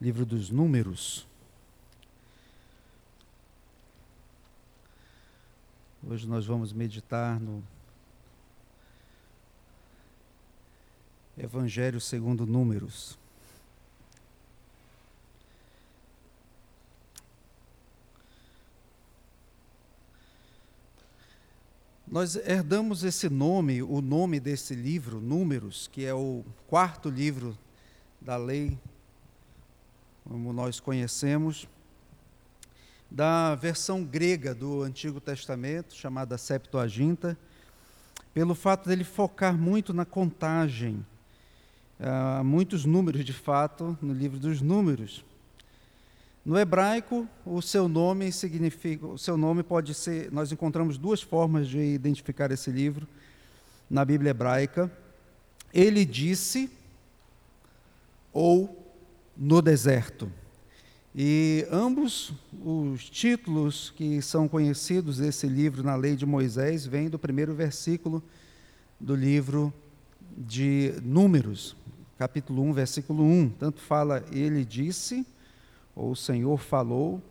livro dos Números. Hoje nós vamos meditar no Evangelho segundo Números. Nós herdamos esse nome, o nome desse livro, Números, que é o quarto livro da lei, como nós conhecemos, da versão grega do Antigo Testamento, chamada Septuaginta, pelo fato dele focar muito na contagem, há muitos números de fato no livro dos Números. No hebraico, o seu nome significa, o seu nome pode ser, nós encontramos duas formas de identificar esse livro na Bíblia hebraica. Ele disse ou no deserto. E ambos os títulos que são conhecidos desse livro na Lei de Moisés vêm do primeiro versículo do livro de Números, capítulo 1, versículo 1. Tanto fala ele disse ou o Senhor falou,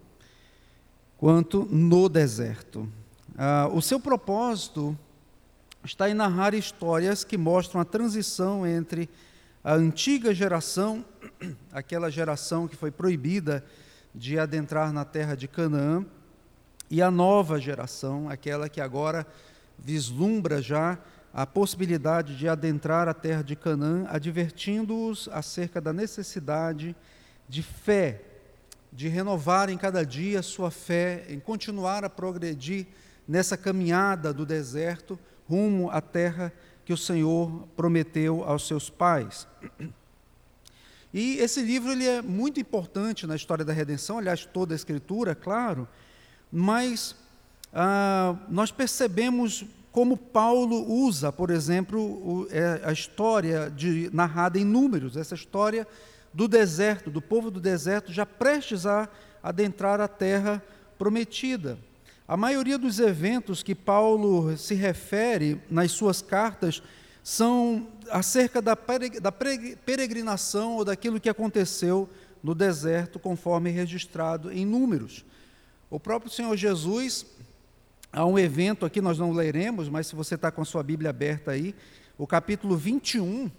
quanto no deserto. Ah, o seu propósito está em narrar histórias que mostram a transição entre a antiga geração, aquela geração que foi proibida de adentrar na terra de Canaã, e a nova geração, aquela que agora vislumbra já a possibilidade de adentrar a terra de Canaã, advertindo-os acerca da necessidade de fé de renovar em cada dia sua fé, em continuar a progredir nessa caminhada do deserto rumo à terra que o Senhor prometeu aos seus pais. E esse livro ele é muito importante na história da redenção, aliás, toda a Escritura, claro, mas ah, nós percebemos como Paulo usa, por exemplo, o, é, a história de, narrada em números, essa história do deserto, do povo do deserto, já prestes a adentrar a terra prometida. A maioria dos eventos que Paulo se refere nas suas cartas são acerca da peregrinação ou daquilo que aconteceu no deserto, conforme registrado em números. O próprio Senhor Jesus, há um evento aqui, nós não leremos, mas se você está com a sua Bíblia aberta aí, o capítulo 21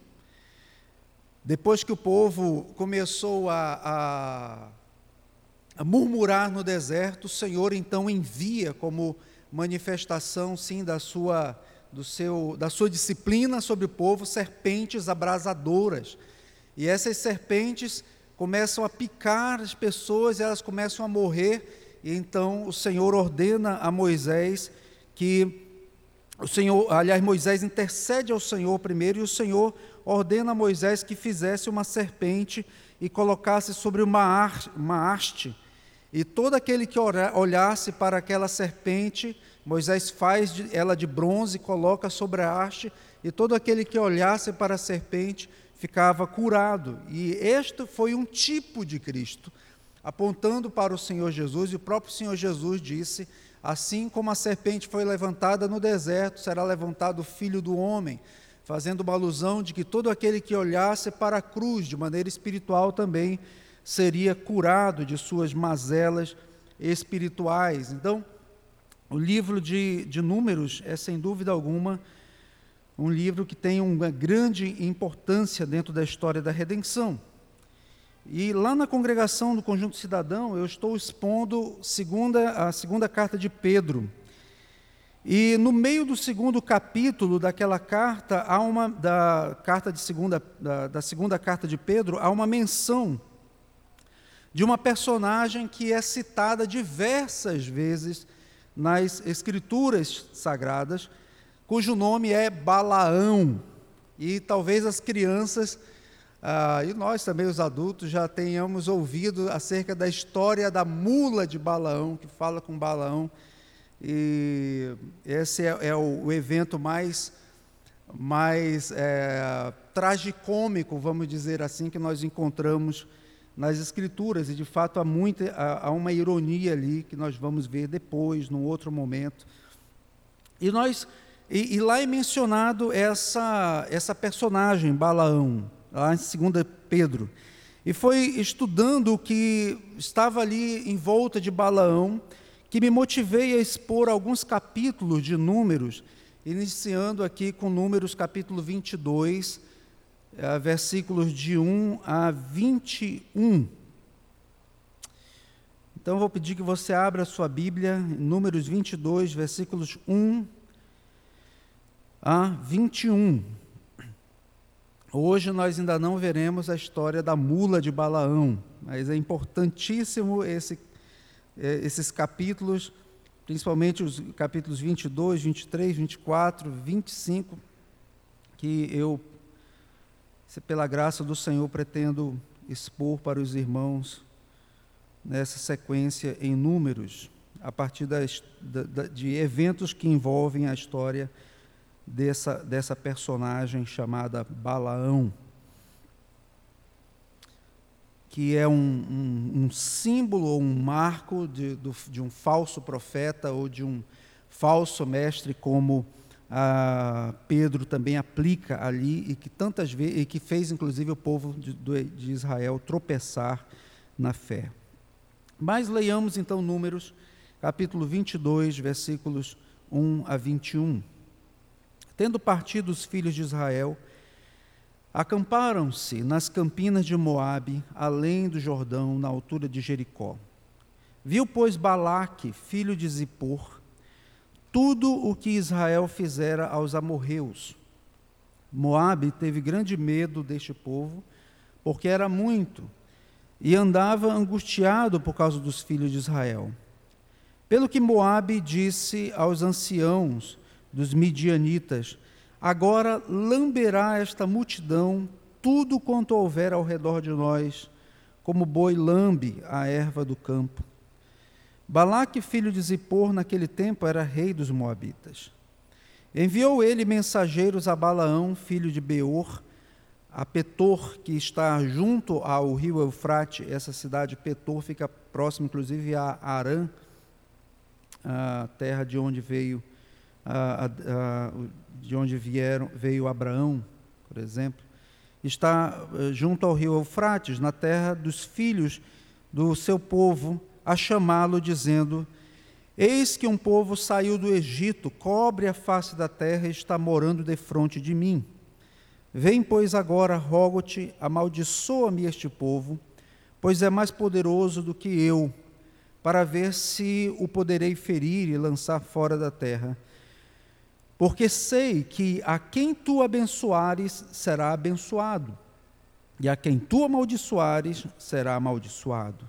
depois que o povo começou a, a, a, murmurar no deserto, o Senhor então envia como manifestação, sim, da sua, do seu, da sua disciplina sobre o povo, serpentes abrasadoras. E essas serpentes começam a picar as pessoas, e elas começam a morrer, e então o Senhor ordena a Moisés que o Senhor, aliás, Moisés intercede ao Senhor primeiro, e o Senhor ordena a Moisés que fizesse uma serpente e colocasse sobre uma, uma haste. E todo aquele que olhasse para aquela serpente, Moisés faz ela de bronze, coloca sobre a haste, e todo aquele que olhasse para a serpente ficava curado. E este foi um tipo de Cristo, apontando para o Senhor Jesus, e o próprio Senhor Jesus disse: Assim como a serpente foi levantada no deserto, será levantado o filho do homem fazendo uma alusão de que todo aquele que olhasse para a cruz de maneira espiritual também seria curado de suas mazelas espirituais. Então, o livro de, de Números é, sem dúvida alguma, um livro que tem uma grande importância dentro da história da redenção. E lá na congregação do Conjunto Cidadão, eu estou expondo segunda, a segunda carta de Pedro. E no meio do segundo capítulo daquela carta, há uma da carta de segunda da, da segunda carta de Pedro, há uma menção de uma personagem que é citada diversas vezes nas escrituras sagradas, cujo nome é Balaão. E talvez as crianças ah, e nós também, os adultos, já tenhamos ouvido acerca da história da mula de Balaão, que fala com Balaão e esse é, é o, evento mais, mais é, tragicômico, vamos dizer assim, que nós encontramos nas Escrituras. E de fato há, muita, há, há uma ironia ali que nós vamos ver depois, num outro momento. E nós e, e, lá é mencionado essa, essa personagem, Balaão, lá em 2 Pedro. E foi estudando o que estava ali em volta de Balaão que me motivei a expor alguns capítulos de Números, iniciando aqui com Números capítulo 22, eh, versículos de 1 a 21. Então, vou pedir que você abra a sua Bíblia, Números 22, versículos 1 a 21. Hoje nós ainda não veremos a história da mula de Balaão, mas é importantíssimo esse, eh, esses capítulos, principalmente os capítulos 22, 23, 24, 25, que eu, pela graça do Senhor, pretendo expor para os irmãos nessa sequência em números, a partir das, de eventos que envolvem a história dessa, dessa personagem chamada Balaão, que é um, um, um símbolo ou um marco de, do, de um falso profeta ou de um falso mestre, como Pedro também aplica ali e que tantas vezes e que fez inclusive o povo de, de Israel tropeçar na fé. Mas leiamos então Números, capítulo 22, versículos 1 a 21. Tendo partido os filhos de Israel, acamparam-se nas campinas de Moabe, além do Jordão, na altura de Jericó. Viu, pois, Balaque, filho de Zippor, tudo o que Israel fizera aos amorreus. Moabe teve grande medo deste povo, porque era muito, e andava angustiado por causa dos filhos de Israel. Pelo que Moabe disse aos anciãos dos midianitas: Agora lamberá esta multidão tudo quanto houver ao redor de nós, como boi lambe a erva do campo. Balaque, filho de Zippor, naquele tempo era rei dos Moabitas. Enviou ele mensageiros a Balaão, filho de Beor, a Petor, que está junto ao rio Eufrate, essa cidade Petor fica próximo, inclusive, a Arã, a terra de onde veio, a, a, de onde vieram, veio Abraão, por exemplo. Está eh, junto ao rio Eufrates, na terra dos filhos do seu povo, a chamá-lo, dizendo: Eis que um povo saiu do Egito, cobre a face da terra e está morando defronte de mim. Vem, pois, agora, rogo-te, amaldiçoa-me este povo, pois é mais poderoso do que eu, para ver se o poderei ferir e lançar fora da terra. Porque sei que a quem tu abençoares será abençoado, e a quem tu amaldiçoares será amaldiçoado.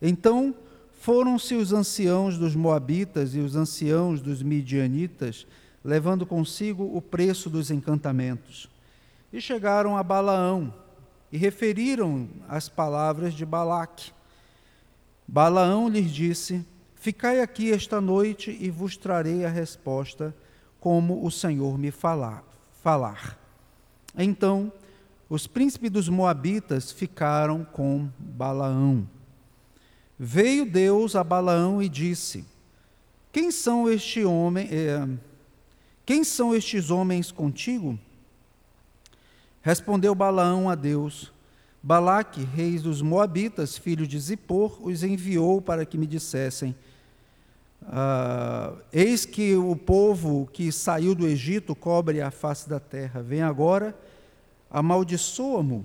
Então foram-se os anciãos dos Moabitas e os anciãos dos Midianitas, levando consigo o preço dos encantamentos. E chegaram a Balaão e referiram as palavras de Balaque. Balaão lhes disse: Ficai aqui esta noite e vos trarei a resposta, como o Senhor me falar. falar. Então, os príncipes dos Moabitas ficaram com Balaão. Veio Deus a Balaão e disse: Quem são este homem? Eh, quem são estes homens contigo? Respondeu Balaão a Deus: Balaque, rei dos Moabitas, filho de Zippor, os enviou para que me dissessem: ah, Eis que o povo que saiu do Egito cobre a face da terra. Vem agora, amaldiçoa-mo.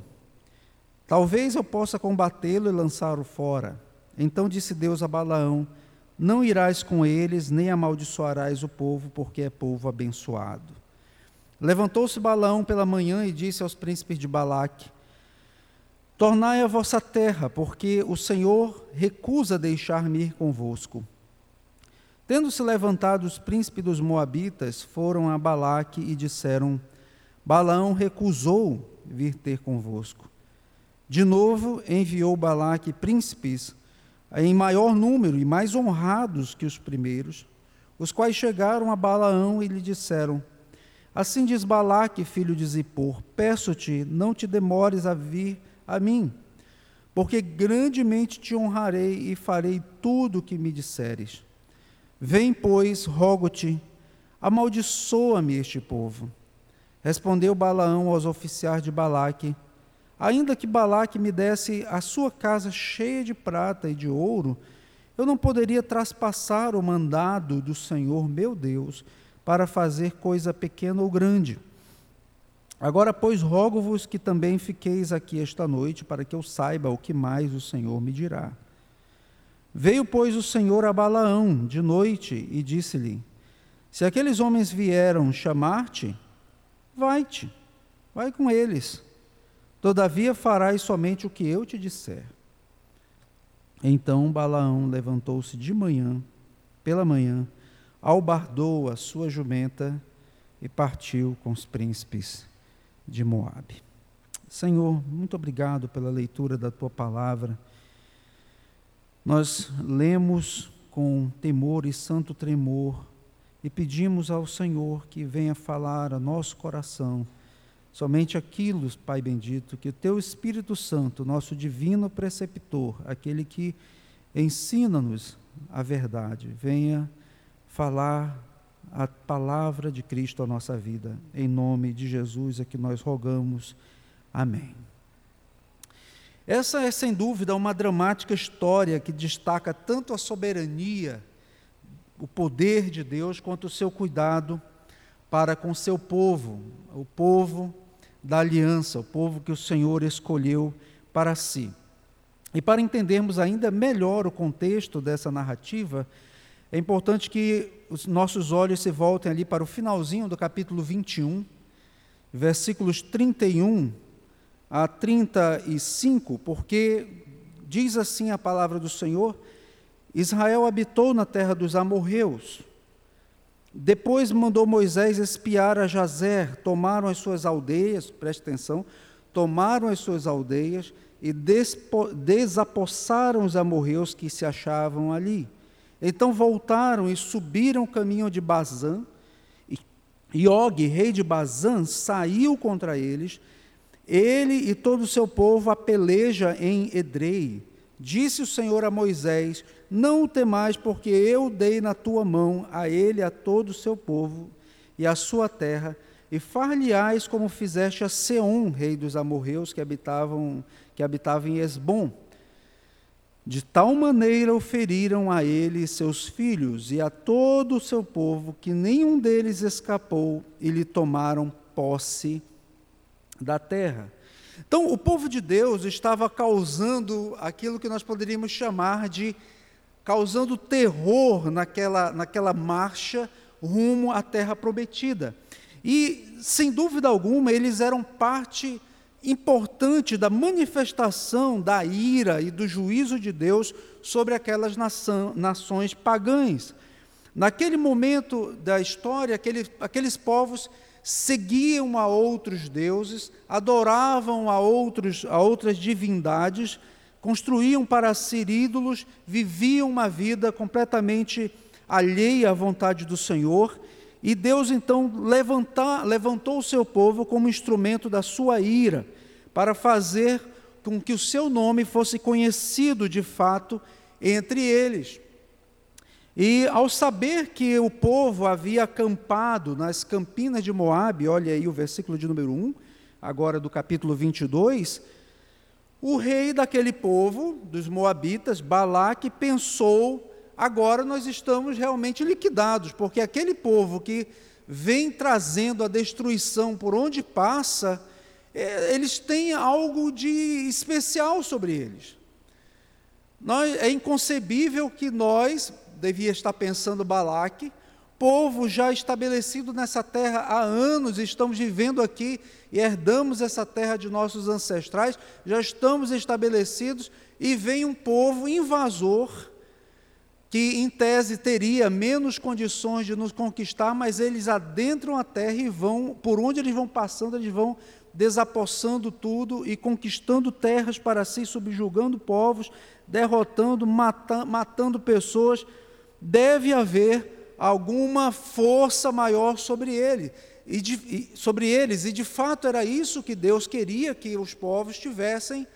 Talvez eu possa combatê-lo e lançá-lo fora. Então disse Deus a Balaão: Não irás com eles, nem amaldiçoarás o povo, porque é povo abençoado. Levantou-se Balaão pela manhã e disse aos príncipes de Balaque: Tornai a vossa terra, porque o Senhor recusa deixar-me ir convosco. Tendo-se levantado os príncipes dos Moabitas, foram a Balaque e disseram: Balaão recusou vir ter convosco. De novo enviou Balaque príncipes em maior número e mais honrados que os primeiros, os quais chegaram a Balaão e lhe disseram: Assim diz Balaque, filho de Zippor: Peço-te, não te demores a vir a mim, porque grandemente te honrarei e farei tudo o que me disseres. Vem, pois, rogo-te, amaldiçoa-me este povo. Respondeu Balaão aos oficiais de Balaque: ainda que Balaque me desse a sua casa cheia de prata e de ouro, eu não poderia traspassar o mandado do Senhor meu Deus para fazer coisa pequena ou grande. Agora, pois, rogo-vos que também fiqueis aqui esta noite, para que eu saiba o que mais o Senhor me dirá. Veio, pois, o Senhor a Balaão de noite e disse-lhe: Se aqueles homens vieram chamar-te, vai-te, vai com eles. Todavia farás somente o que eu te disser. Então Balaão levantou-se de manhã, pela manhã, albardou a sua jumenta e partiu com os príncipes de Moabe. Senhor, muito obrigado pela leitura da tua palavra. Nós lemos com temor e santo tremor e pedimos ao Senhor que venha falar a nosso coração Somente aquilo, Pai bendito, que o Teu Espírito Santo, nosso divino preceptor, aquele que ensina-nos a verdade, venha falar a palavra de Cristo à nossa vida. Em nome de Jesus é que nós rogamos. Amém. Essa é, sem dúvida, uma dramática história que destaca tanto a soberania, o poder de Deus, quanto o seu cuidado para com seu povo, o povo da aliança, o povo que o Senhor escolheu para si. E para entendermos ainda melhor o contexto dessa narrativa, é importante que os nossos olhos se voltem ali para o finalzinho do capítulo 21, versículos 31 a 35, porque diz assim a palavra do Senhor: Israel habitou na terra dos amorreus, depois mandou Moisés espiar a Jazer, tomaram as suas aldeias, preste atenção, tomaram as suas aldeias e desapossaram os amorreus que se achavam ali. Então voltaram e subiram o caminho de Bazã, e Og, rei de Bazã, saiu contra eles, ele e todo o seu povo a peleja em Edrei. Disse o Senhor a Moisés: Não o temais, porque eu dei na tua mão a ele, a todo o seu povo e a sua terra, e far-lhe-ás como fizeste a Seom, rei dos amorreus que habitavam que habitava em Esbom. De tal maneira o feriram a ele e seus filhos e a todo o seu povo, que nenhum deles escapou, e lhe tomaram posse da terra. Então, o povo de Deus estava causando aquilo que nós poderíamos chamar de causando terror naquela, naquela marcha rumo à terra prometida. E, sem dúvida alguma, eles eram parte importante da manifestação da ira e do juízo de Deus sobre aquelas nação, nações pagãs. Naquele momento da história, aquele, aqueles povos seguiam a outros deuses, adoravam a, outros, a outras divindades, construíam para si ídolos, viviam uma vida completamente alheia à vontade do Senhor, e Deus então levantou o seu povo como instrumento da sua ira, para fazer com que o seu nome fosse conhecido de fato entre eles. E ao saber que o povo havia acampado nas campinas de Moabe, olha aí o versículo de número 1, agora do capítulo 22, o rei daquele povo, dos moabitas, Balaque, pensou: agora nós estamos realmente liquidados, porque aquele povo que vem trazendo a destruição por onde passa, é, eles têm algo de especial sobre eles. Nós, é inconcebível que nós, devia estar pensando Balaque, povo já estabelecido nessa terra há anos, estamos vivendo aqui e herdamos essa terra de nossos ancestrais, já estamos estabelecidos e vem um povo invasor que em tese teria menos condições de nos conquistar, mas eles adentram a terra e vão, por onde eles vão passando, eles vão desapossando tudo e conquistando terras para si, subjugando povos, derrotando, mata, matando pessoas. Deve haver alguma força maior sobre ele. E, de, e sobre eles, e de fato era isso que Deus queria que os povos tivessem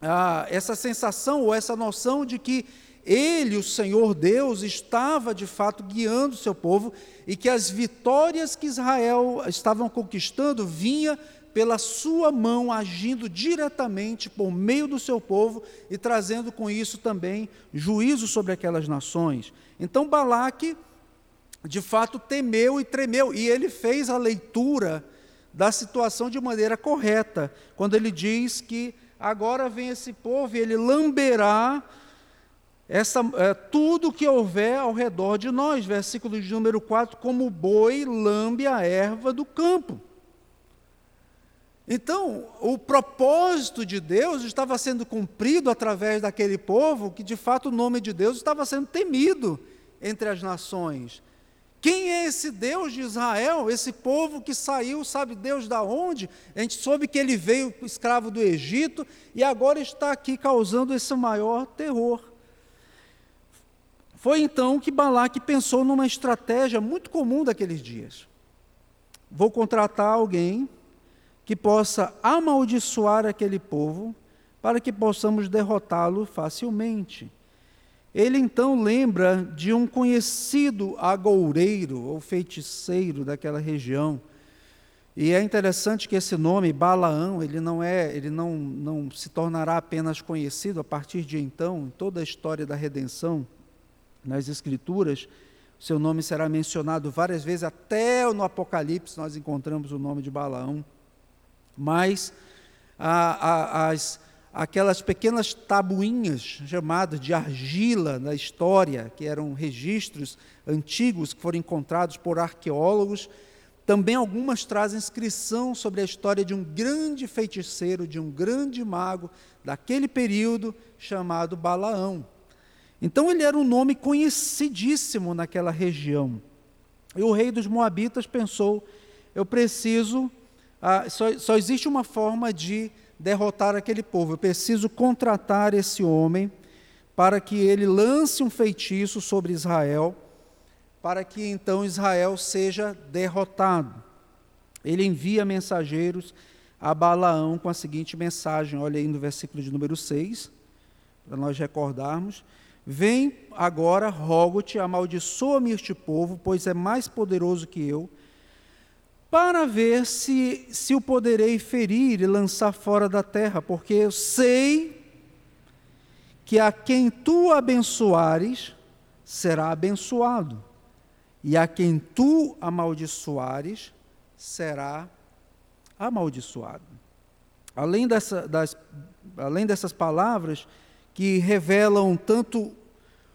ah, essa sensação ou essa noção de que ele, o Senhor Deus, estava de fato guiando o seu povo e que as vitórias que Israel estavam conquistando vinha pela sua mão agindo diretamente por meio do seu povo e trazendo com isso também juízo sobre aquelas nações. Então Balaque, de fato, temeu e tremeu, e ele fez a leitura da situação de maneira correta, quando ele diz que agora vem esse povo e ele lamberá essa, é, tudo que houver ao redor de nós. Versículo de número 4: como o boi lambe a erva do campo. Então, o propósito de Deus estava sendo cumprido através daquele povo que, de fato, o nome de Deus estava sendo temido entre as nações. Quem é esse Deus de Israel? Esse povo que saiu, sabe Deus da onde? A gente soube que ele veio escravo do Egito e agora está aqui causando esse maior terror. Foi então que Balaque pensou numa estratégia muito comum daqueles dias. Vou contratar alguém que possa amaldiçoar aquele povo para que possamos derrotá-lo facilmente. Ele então lembra de um conhecido agoureiro ou feiticeiro daquela região. E é interessante que esse nome Balaão, ele não é, ele não, não se tornará apenas conhecido a partir de então, em toda a história da redenção nas escrituras, seu nome será mencionado várias vezes até no Apocalipse nós encontramos o nome de Balaão. Mas a, a, as aquelas pequenas tabuinhas chamadas de argila na história, que eram registros antigos que foram encontrados por arqueólogos. Também algumas trazem inscrição sobre a história de um grande feiticeiro, de um grande mago daquele período chamado Balaão. Então ele era um nome conhecidíssimo naquela região. E o rei dos Moabitas pensou: eu preciso, ah, só, só existe uma forma de derrotar aquele povo. Eu preciso contratar esse homem para que ele lance um feitiço sobre Israel, para que então Israel seja derrotado. Ele envia mensageiros a Balaão com a seguinte mensagem, olha aí no versículo de número 6, para nós recordarmos. Vem agora, rogo-te, amaldiçoa-me este povo, pois é mais poderoso que eu para ver se, se o poderei ferir e lançar fora da terra, porque eu sei que a quem tu abençoares será abençoado, e a quem tu amaldiçoares será amaldiçoado. Além, dessa, das, além dessas palavras que revelam tanto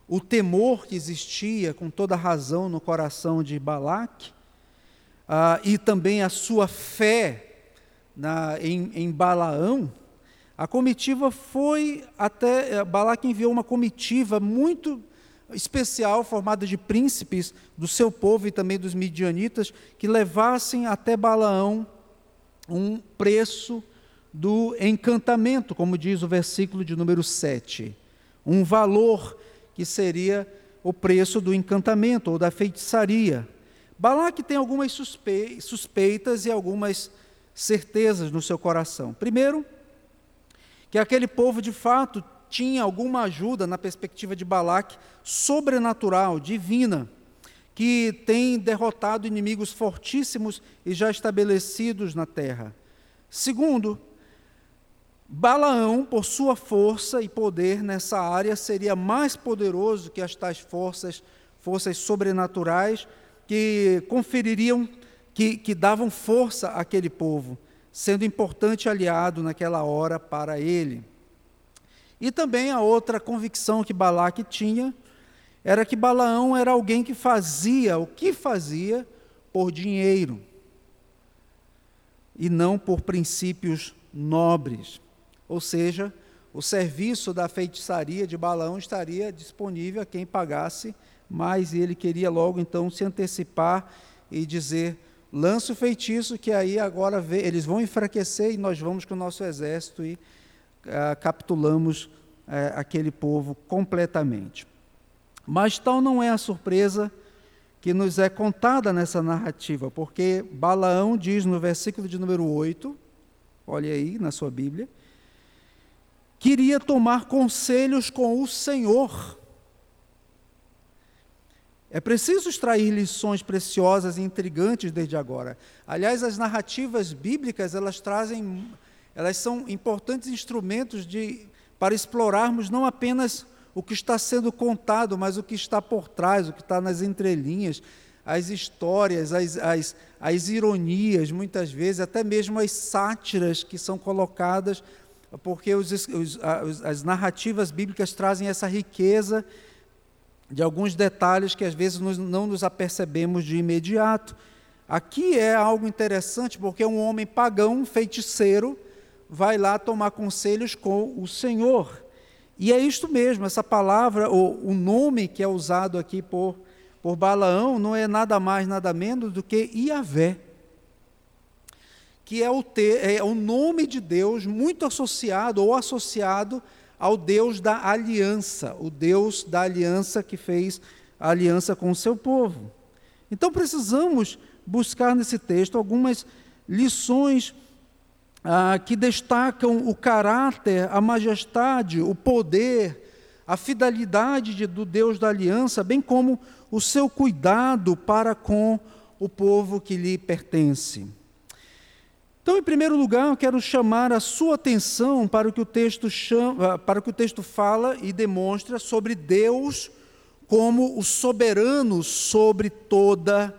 o temor que existia com toda razão no coração de Balaque, ah, e também a sua fé na, em, em Balaão, a comitiva foi até. Eh, Balaque enviou uma comitiva muito especial, formada de príncipes do seu povo e também dos midianitas, que levassem até Balaão um preço do encantamento, como diz o versículo de número 7. Um valor que seria o preço do encantamento ou da feitiçaria. Balaque tem algumas suspeitas e algumas certezas no seu coração. Primeiro, que aquele povo de fato tinha alguma ajuda na perspectiva de Balaque sobrenatural, divina, que tem derrotado inimigos fortíssimos e já estabelecidos na terra. Segundo, Balaão, por sua força e poder nessa área, seria mais poderoso que as tais forças, forças sobrenaturais que confeririam, que, que davam força àquele povo, sendo importante aliado naquela hora para ele. E também a outra convicção que Balaque tinha era que Balaão era alguém que fazia o que fazia por dinheiro e não por princípios nobres. Ou seja, o serviço da feitiçaria de Balaão estaria disponível a quem pagasse mas ele queria logo então se antecipar e dizer: lança o feitiço, que aí agora vê, eles vão enfraquecer e nós vamos com o nosso exército e ah, capitulamos eh, aquele povo completamente. Mas tal não é a surpresa que nos é contada nessa narrativa, porque Balaão diz no versículo de número 8, olha aí na sua Bíblia, queria tomar conselhos com o Senhor É preciso extrair lições preciosas e intrigantes desde agora. Aliás, as narrativas bíblicas, elas trazem, elas são importantes instrumentos de, para explorarmos não apenas o que está sendo contado, mas o que está por trás, o que está nas entrelinhas, as histórias, as, as, as ironias, muitas vezes, até mesmo as sátiras que são colocadas, porque os, os, as narrativas bíblicas trazem essa riqueza de alguns detalhes que às vezes não nos apercebemos de imediato. Aqui é algo interessante, porque um homem pagão, feiticeiro, vai lá tomar conselhos com o Senhor. E é isto mesmo, essa palavra, ou o nome que é usado aqui por, por Balaão, não é nada mais, nada menos do que Iavé, que é o, te, é o nome de Deus muito associado ou associado ao Deus da aliança, o Deus da aliança que fez a aliança com o seu povo. Então precisamos buscar nesse texto algumas lições ah, que destacam o caráter, a majestade, o poder, a fidelidade de, do Deus da aliança, bem como o seu cuidado para com o povo que lhe pertence. Então, em primeiro lugar, eu quero chamar a sua atenção para o que o texto chama, ah, para o que o texto fala e demonstra sobre Deus como o soberano sobre toda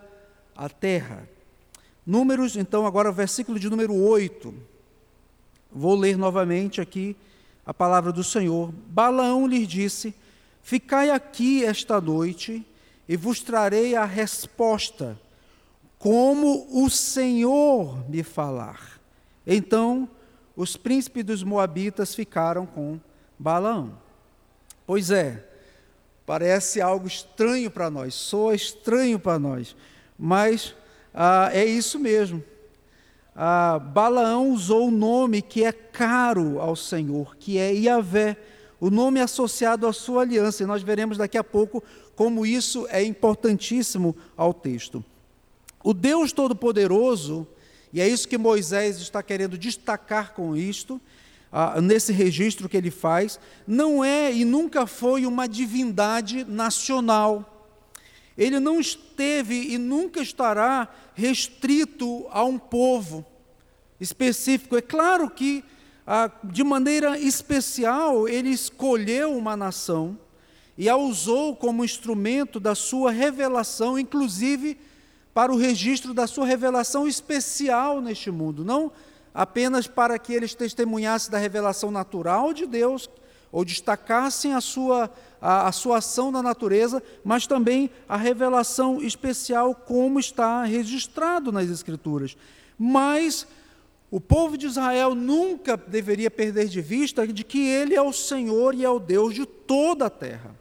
a terra. Números, então, agora o versículo de número 8. Vou ler novamente aqui a palavra do Senhor. Balaão lhe disse: Ficai aqui esta noite e vos trarei a resposta como o Senhor me falar. Então os príncipes dos Moabitas ficaram com Balaão. Pois é, parece algo estranho para nós, soa estranho para nós, mas ah, é isso mesmo. Ah, Balaão usou o nome que é caro ao Senhor, que é Iavé, o nome associado à sua aliança, e nós veremos daqui a pouco como isso é importantíssimo ao texto. O Deus Todo-Poderoso, e é isso que Moisés está querendo destacar com isto, ah, nesse registro que ele faz, não é e nunca foi uma divindade nacional. Ele não esteve e nunca estará restrito a um povo específico. É claro que, ah, de maneira especial, ele escolheu uma nação e a usou como instrumento da sua revelação, inclusive para o registro da sua revelação especial neste mundo, não apenas para que eles testemunhassem da revelação natural de Deus, ou destacassem a sua, a, a, sua ação na natureza, mas também a revelação especial, como está registrado nas Escrituras. Mas o povo de Israel nunca deveria perder de vista de que Ele é o Senhor e é o Deus de toda a terra.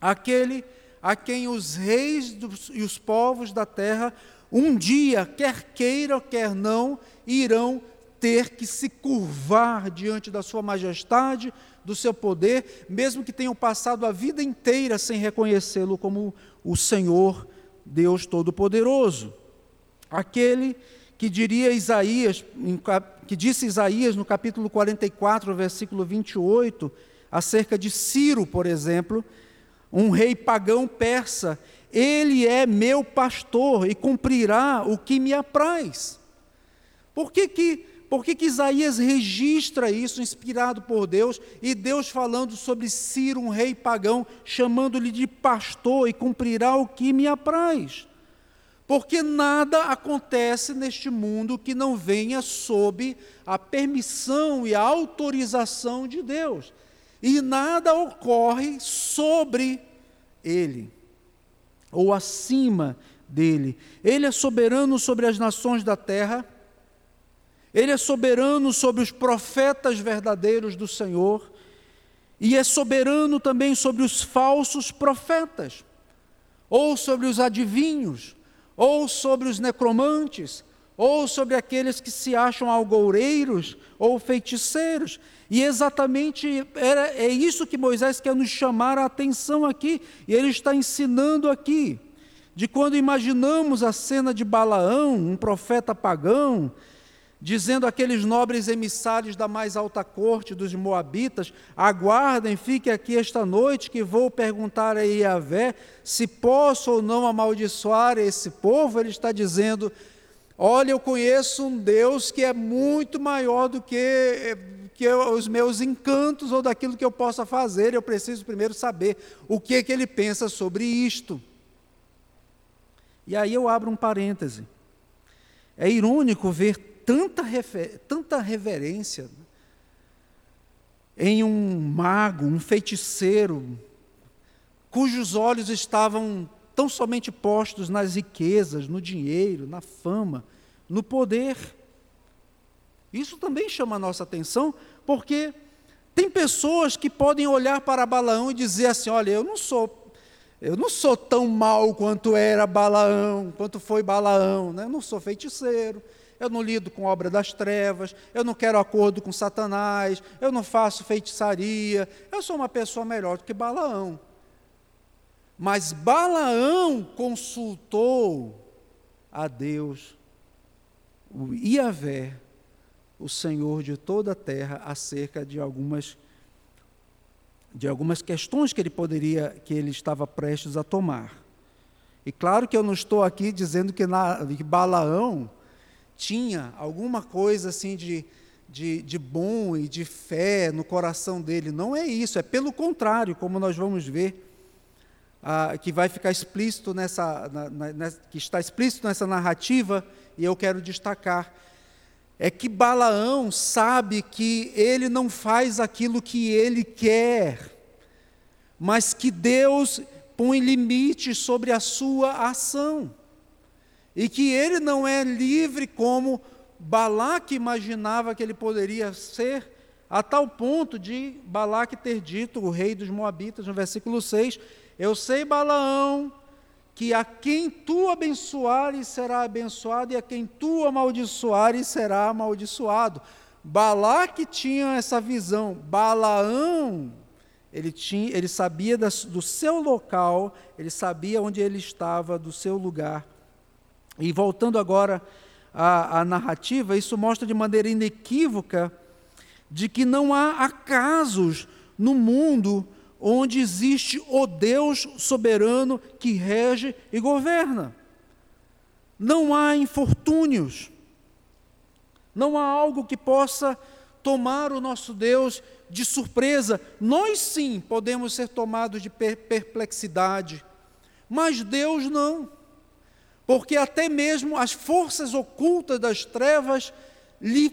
Aquele a quem os reis dos, e os povos da terra, um dia, quer queira, quer não, irão ter que se curvar diante da sua majestade, do seu poder, mesmo que tenham passado a vida inteira sem reconhecê-lo como o Senhor, Deus Todo-Poderoso. Aquele que diria Isaías, que disse Isaías no capítulo 44, versículo 28, acerca de Ciro, por exemplo, um rei pagão persa, ele é meu pastor e cumprirá o que me apraz. Por que que, por que, que Isaías registra isso, inspirado por Deus, e Deus falando sobre Ciro, um rei pagão, chamando-lhe de pastor e cumprirá o que me apraz? Porque nada acontece neste mundo que não venha sob a permissão e a autorização de Deus e nada ocorre sobre ele ou acima dele. Ele é soberano sobre as nações da terra. Ele é soberano sobre os profetas verdadeiros do Senhor e é soberano também sobre os falsos profetas, ou sobre os adivinhos, ou sobre os necromantes, ou sobre aqueles que se acham algoureiros ou feiticeiros. E exatamente era, é isso que Moisés quer nos chamar a atenção aqui, e ele está ensinando aqui, de quando imaginamos a cena de Balaão, um profeta pagão, dizendo àqueles nobres emissários da mais alta corte dos Moabitas: aguardem, fiquem aqui esta noite, que vou perguntar a Iavé se posso ou não amaldiçoar esse povo. Ele está dizendo: Olha, eu conheço um Deus que é muito maior do que, que os meus encantos ou daquilo que eu possa fazer. Eu preciso primeiro saber o que, que ele pensa sobre isto. E aí eu abro um parêntese. É irônico ver tanta, refer, tanta reverência em um mago, um feiticeiro, cujos olhos estavam tão somente postos nas riquezas, no dinheiro, na fama, no poder. Isso também chama a nossa atenção, porque tem pessoas que podem olhar para Balaão e dizer assim: olha, eu não sou. Eu não sou tão mal quanto era Balaão, quanto foi Balaão, né? eu não sou feiticeiro, eu não lido com obra das trevas, eu não quero acordo com Satanás, eu não faço feitiçaria, eu sou uma pessoa melhor do que Balaão. Mas Balaão consultou a Deus, o Iavé, o Senhor de toda a terra, acerca de algumas de algumas questões que ele poderia que ele estava prestes a tomar. E claro que eu não estou aqui dizendo que, na, que Balaão tinha alguma coisa assim de, de, de bom e de fé no coração dele. Não é isso, é pelo contrário, como nós vamos ver, ah, que vai ficar explícito nessa, na, na, que está explícito nessa narrativa, e eu quero destacar. É que Balaão sabe que ele não faz aquilo que ele quer, mas que Deus põe limites sobre a sua ação. E que ele não é livre como Balaque imaginava que ele poderia ser, a tal ponto de Balaque ter dito, o rei dos Moabitas, no versículo 6, Eu sei, Balaão, que a quem tu abençoares será abençoado, e a quem tu amaldiçoares será amaldiçoado. Balaque tinha essa visão, Balaão, ele, tinha, ele sabia do seu local, ele sabia onde ele estava, do seu lugar e voltando agora à, à narrativa, isso mostra de maneira inequívoca de que não há acasos no mundo onde existe o Deus soberano que rege e governa. Não há infortúnios. Não há algo que possa tomar o nosso Deus de surpresa. Nós sim podemos ser tomados de perplexidade, mas Deus não porque até mesmo as forças ocultas das trevas lhe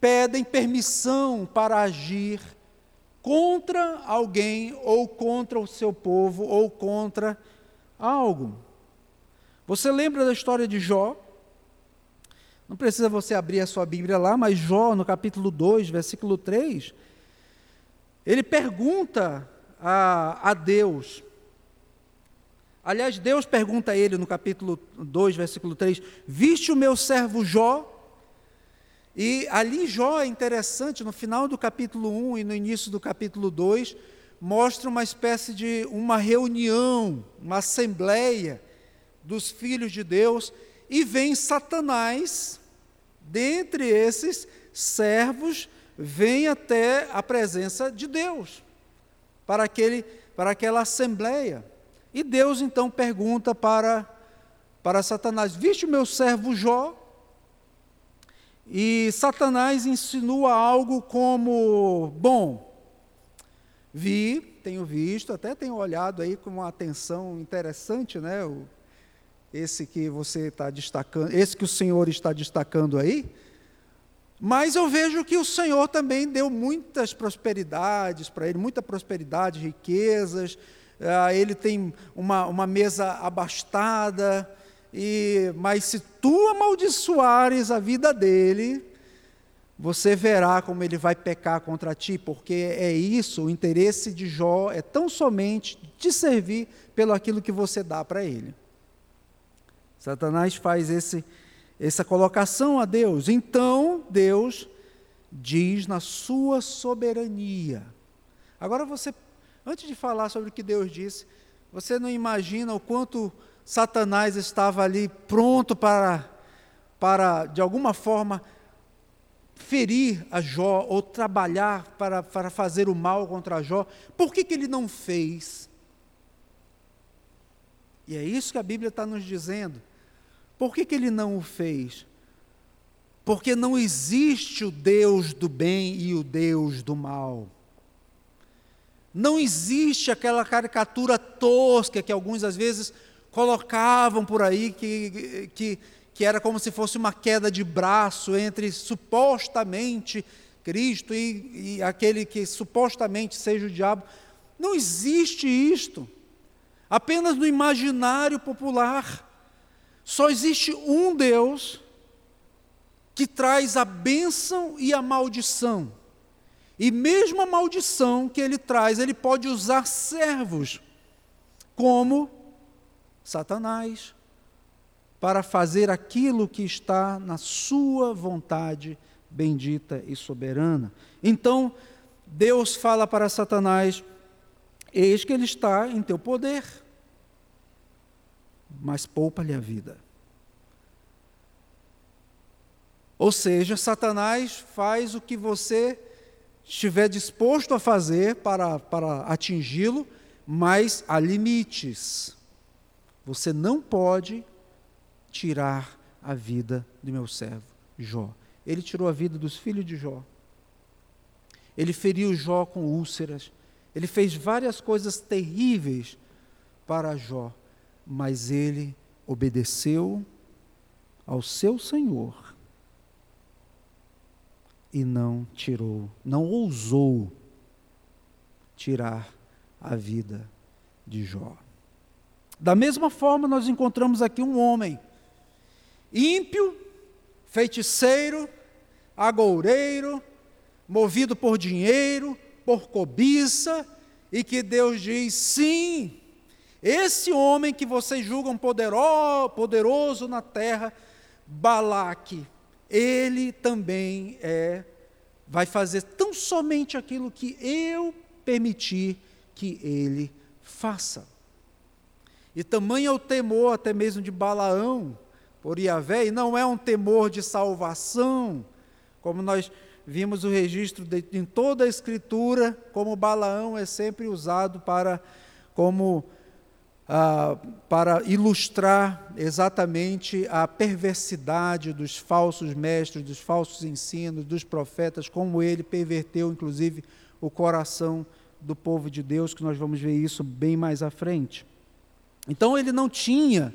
pedem permissão para agir contra alguém, ou contra o seu povo, ou contra algo. Você lembra da história de Jó? Não precisa você abrir a sua Bíblia lá, mas Jó, no capítulo 2, versículo 3, ele pergunta a, a Deus, Aliás, Deus pergunta a ele no capítulo 2, versículo 3: Viste o meu servo Jó? E ali Jó é interessante, no final do capítulo 1 e no início do capítulo 2, mostra uma espécie de uma reunião, uma assembleia dos filhos de Deus, e vem Satanás, dentre esses servos, vem até a presença de Deus, para, aquele, para aquela assembleia. E Deus então pergunta para, para Satanás: Viste o meu servo Jó? E Satanás insinua algo como: Bom, vi, tenho visto, até tenho olhado aí com uma atenção interessante, né? O, esse que você está destacando, esse que o Senhor está destacando aí. Mas eu vejo que o Senhor também deu muitas prosperidades para ele, muita prosperidade, riquezas, ah, ele tem uma, uma mesa abastada, e, mas se tu amaldiçoares a vida dele, você verá como ele vai pecar contra ti, porque é isso, o interesse de Jó é tão somente te servir pelo aquilo que você dá para ele. Satanás faz esse, essa colocação a Deus. Então, Deus diz na sua soberania. Agora você Antes de falar sobre o que Deus disse, você não imagina o quanto Satanás estava ali pronto para, para de alguma forma, ferir a Jó ou trabalhar para, para fazer o mal contra Jó, por que, que ele não fez? E é isso que a Bíblia está nos dizendo. Por que, que ele não o fez? Porque não existe o Deus do bem e o Deus do mal. Não existe aquela caricatura tosca que alguns às vezes colocavam por aí, que, que, que era como se fosse uma queda de braço entre supostamente Cristo e, e aquele que supostamente seja o diabo. Não existe isto. Apenas no imaginário popular. Só existe um Deus que traz a bênção e a maldição. E mesmo a maldição que ele traz, ele pode usar servos, como Satanás, para fazer aquilo que está na sua vontade bendita e soberana. Então, Deus fala para Satanás: Eis que ele está em teu poder, mas poupa-lhe a vida. Ou seja, Satanás faz o que você estiver disposto a fazer para, para atingi-lo, mas há limites. Você não pode tirar a vida do meu servo Jó. Ele tirou a vida dos filhos de Jó. Ele feriu Jó com úlceras. Ele fez várias coisas terríveis para Jó, mas ele obedeceu ao seu Senhor e não tirou, não ousou tirar a vida de Jó. Da mesma forma, nós encontramos aqui um homem ímpio, feiticeiro, agoureiro, movido por dinheiro, por cobiça, e que Deus diz: sim, esse homem que vocês julgam poderoso, na terra, Balaque, ele também é vai fazer tão somente aquilo que eu permitir que ele faça. E tamanho é o temor até mesmo de Balaão por Iavé, e não é um temor de salvação, como nós vimos o registro de, em toda a Escritura, como Balaão é sempre usado para como ah, para ilustrar exatamente a perversidade dos falsos mestres, dos falsos ensinos, dos profetas, como ele perverteu, inclusive, o coração do povo de Deus, que nós vamos ver isso bem mais à frente. Então ele não tinha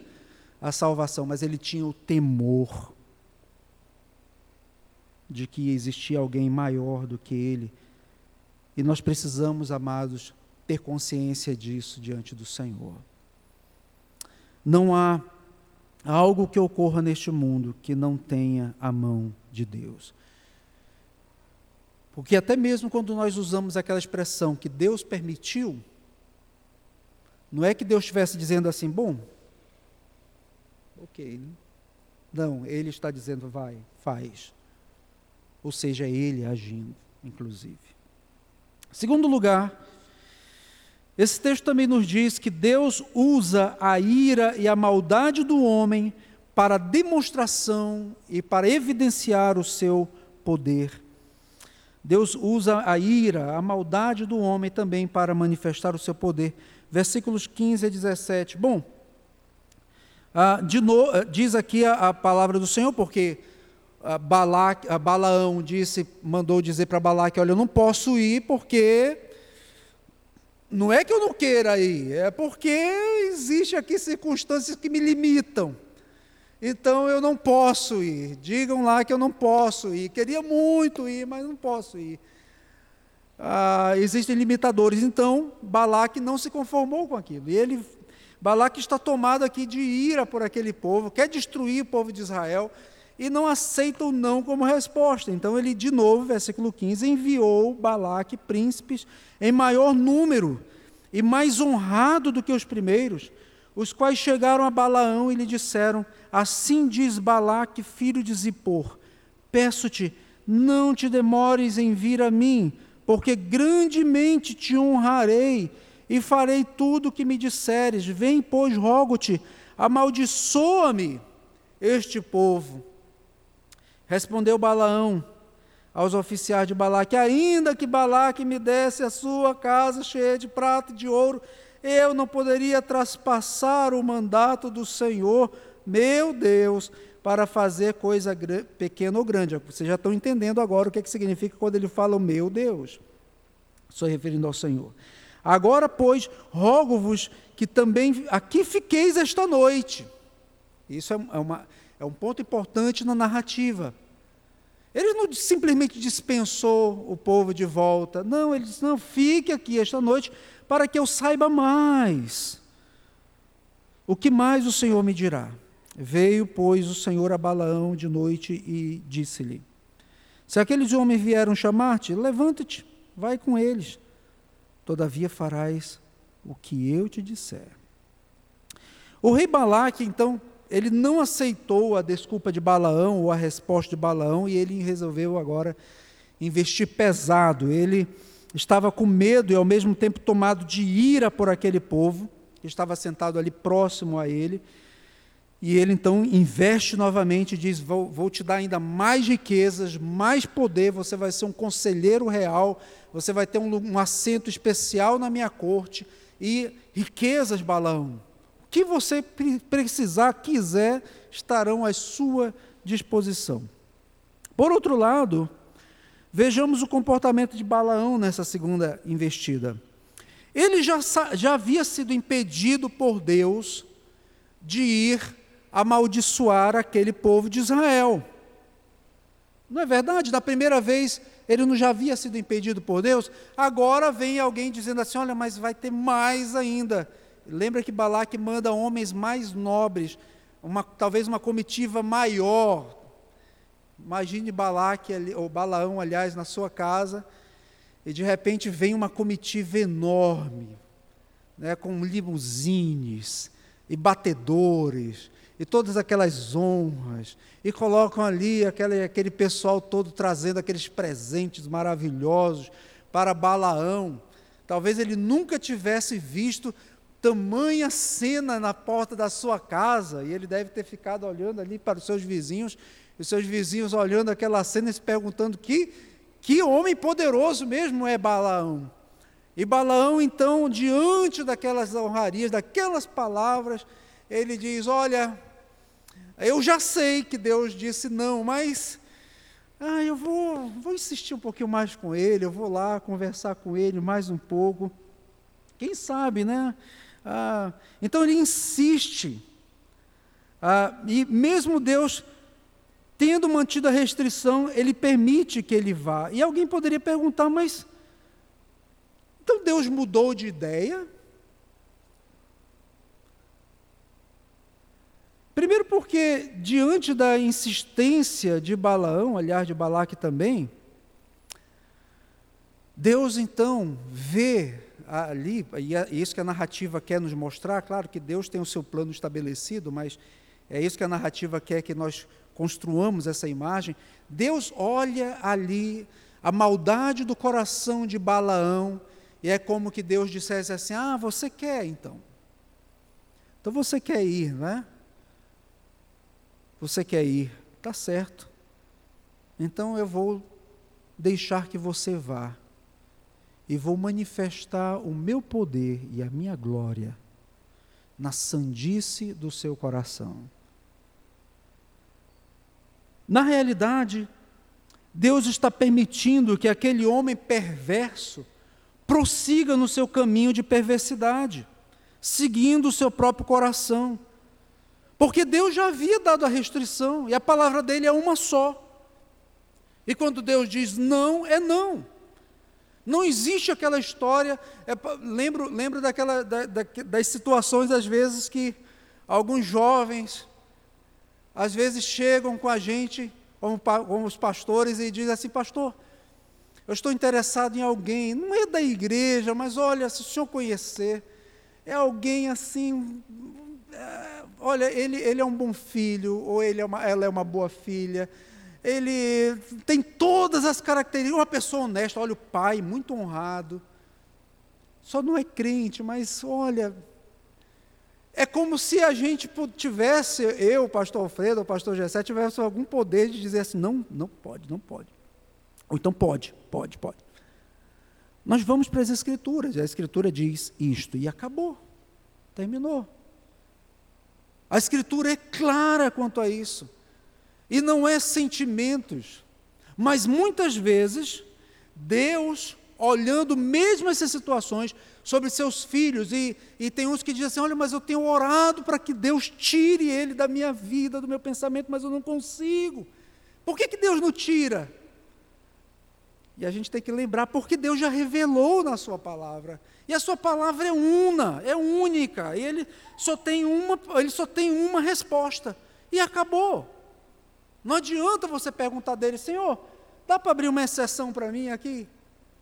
a salvação, mas ele tinha o temor de que existia alguém maior do que ele. E nós precisamos, amados, ter consciência disso diante do Senhor. Não há algo que ocorra neste mundo que não tenha a mão de Deus. Porque até mesmo quando nós usamos aquela expressão que Deus permitiu, não é que Deus estivesse dizendo assim, bom, ok. Né? Não, Ele está dizendo, vai, faz. Ou seja, é Ele agindo, inclusive. Segundo lugar, esse texto também nos diz que Deus usa a ira e a maldade do homem para demonstração e para evidenciar o seu poder. Deus usa a ira, a maldade do homem também para manifestar o seu poder. Versículos 15 a 17. Bom, ah, no, ah, diz aqui a, a, palavra do Senhor, porque a Balac, a Balaão disse, mandou dizer para Balaque: Olha, eu não posso ir porque não é que eu não queira ir, é porque existem aqui circunstâncias que me limitam. Então eu não posso ir. Digam lá que eu não posso ir. Queria muito ir, mas não posso ir. Ah, existem limitadores. Então Balaque não se conformou com aquilo. E ele, Balaque está tomado aqui de ira por aquele povo, quer destruir o povo de Israel e não aceita o não como resposta. Então ele, de novo, versículo 15, enviou Balaque príncipes em maior número e mais honrado do que os primeiros, os quais chegaram a Balaão e lhe disseram: Assim diz Balaque, filho de Zippor: Peço-te, não te demores em vir a mim, porque grandemente te honrarei e farei tudo o que me disseres. Vem, pois, rogo-te, amaldiçoa-me este povo Respondeu Balaão: aos oficiais de Balaque: ainda que Balaque me desse a sua casa cheia de prata e de ouro, eu não poderia traspassar o mandato do Senhor, meu Deus, para fazer coisa pequena ou grande. Vocês já estão entendendo agora o que, é que significa quando ele fala meu Deus. Estou referindo ao Senhor. Agora, pois, rogo-vos que também aqui fiqueis esta noite. Isso é, é, uma, é um ponto importante na narrativa. Ele não simplesmente dispensou o povo de volta. Não, ele disse: não, fique aqui esta noite para que eu saiba mais. O que mais o Senhor me dirá? Veio, pois, o Senhor a Balaão de noite e disse-lhe: Se aqueles homens vieram chamar-te, levanta-te, vai com eles. Todavia farás o que eu te disser. O rei Balaque, então, ele não aceitou a desculpa de Balaão ou a resposta de Balaão e ele resolveu agora investir pesado. Ele estava com medo e ao mesmo tempo tomado de ira por aquele povo que estava sentado ali próximo a ele. E ele então investe novamente e diz: vou, vou, te dar ainda mais riquezas, mais poder, você vai ser um conselheiro real, você vai ter um, um assento especial na minha corte, e riquezas, Balaão. O que você precisar, quiser, estarão à sua disposição. Por outro lado, vejamos o comportamento de Balaão nessa segunda investida. Ele já, já havia sido impedido por Deus de ir amaldiçoar aquele povo de Israel. Não é verdade? Da primeira vez ele não já havia sido impedido por Deus, agora vem alguém dizendo assim: olha, mas vai ter mais ainda. Lembra que Balaque manda homens mais nobres, uma, talvez uma comitiva maior. Imagine Balaque, ou Balaão, aliás, na sua casa, e de repente vem uma comitiva enorme, né, com limusines e batedores, e todas aquelas honras, e colocam ali aquele, aquele pessoal todo trazendo aqueles presentes maravilhosos para Balaão. Talvez ele nunca tivesse visto tamanha cena na porta da sua casa, e ele deve ter ficado olhando ali para os seus vizinhos, e os seus vizinhos olhando aquela cena e se perguntando: que, que homem poderoso mesmo é Balaão? E Balaão, então, diante daquelas honrarias, daquelas palavras, ele diz: Olha, eu já sei que Deus disse não, mas ah, eu vou, vou insistir um pouquinho mais com ele, eu vou lá conversar com ele mais um pouco. Quem sabe, né? Ah, então ele insiste. Ah, e mesmo Deus tendo mantido a restrição, ele permite que ele vá. E alguém poderia perguntar, mas então Deus mudou de ideia? Primeiro, porque diante da insistência de Balaão, aliás, de Balaque também, Deus então vê ali, e é isso que a narrativa quer nos mostrar, claro que Deus tem o seu plano estabelecido, mas é isso que a narrativa quer que nós construamos essa imagem. Deus olha ali a maldade do coração de Balaão, e é como que Deus dissesse assim: Ah, você quer então. Então você quer ir, não é? Você quer ir? Tá certo. Então eu vou deixar que você vá e vou manifestar o meu poder e a minha glória na sandice do seu coração. Na realidade, Deus está permitindo que aquele homem perverso prossiga no seu caminho de perversidade, seguindo o seu próprio coração. Porque Deus já havia dado a restrição e a palavra dele é uma só. E quando Deus diz não, é não. Não existe aquela história. É, lembro, lembro daquela, da, da, das situações, às vezes, que alguns jovens, às vezes, chegam com a gente, como, como os pastores, e dizem assim: Pastor, eu estou interessado em alguém, não é da igreja, mas olha, se o senhor conhecer, é alguém assim. É, olha, ele, ele é um bom filho, ou ele é uma, ela é uma boa filha, ele tem todas as características, uma pessoa honesta, olha o pai, muito honrado, só não é crente, mas olha, é como se a gente tivesse, eu, pastor Alfredo, o pastor Gessé, tivesse algum poder de dizer assim, não, não pode, não pode. Ou então pode, pode, pode. Nós vamos para as Escrituras, a Escritura diz isto, e acabou, terminou. A Escritura é clara quanto a isso, e não é sentimentos, mas muitas vezes Deus, olhando mesmo essas situações, sobre seus filhos, e, e tem uns que dizem assim: olha, mas eu tenho orado para que Deus tire ele da minha vida, do meu pensamento, mas eu não consigo. Por que, que Deus não tira? E a gente tem que lembrar, porque Deus já revelou na Sua palavra. E a Sua palavra é una, é única. E Ele só tem uma, ele só tem uma resposta. E acabou. Não adianta você perguntar dele, Senhor, dá para abrir uma exceção para mim aqui?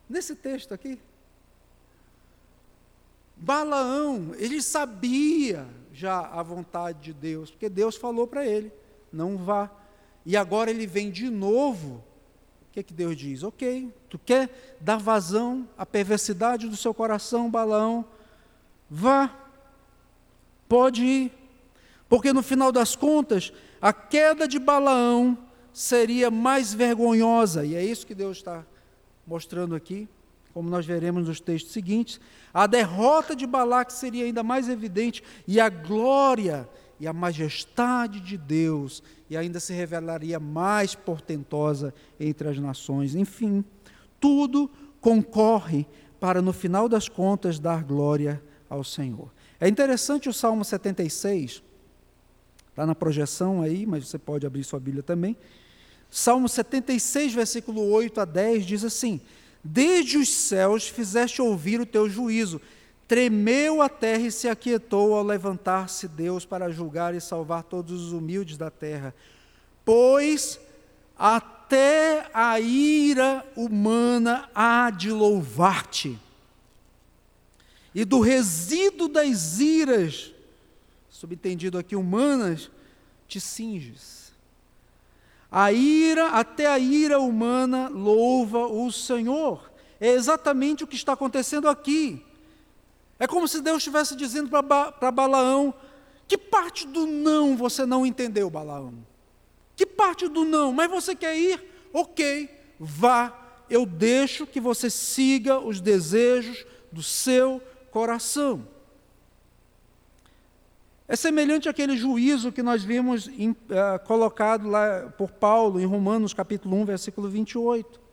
Nesse texto aqui? Balaão, ele sabia já a vontade de Deus, porque Deus falou para ele: não vá. E agora ele vem de novo que, que Deus diz? Ok, tu quer dar vazão à perversidade do seu coração, Balaão? Vá, pode ir, porque no final das contas, a queda de Balaão seria mais vergonhosa, e é isso que Deus está mostrando aqui, como nós veremos nos textos seguintes. A derrota de Balaque seria ainda mais evidente, e a glória e a majestade de Deus, e ainda se revelaria mais portentosa entre as nações. Enfim, tudo concorre para, no final das contas, dar glória ao Senhor. É interessante o Salmo 76, está na projeção aí, mas você pode abrir sua Bíblia também. Salmo 76, versículo 8 a 10 diz assim: Desde os céus fizeste ouvir o teu juízo Tremeu a terra e se aquietou ao levantar-se Deus para julgar e salvar todos os humildes da terra. Pois até a ira humana há de louvar-te, e do resíduo das iras, subentendido aqui humanas, te cinges. A ira, até a ira humana louva o Senhor. É exatamente o que está acontecendo aqui. É como se Deus estivesse dizendo para Balaão: que parte do não você não entendeu, Balaão? Que parte do não? Mas você quer ir? Ok, vá. Eu deixo que você siga os desejos do seu coração. É semelhante àquele juízo que nós vimos em, uh, colocado lá por Paulo em Romanos capítulo 1, versículo 28.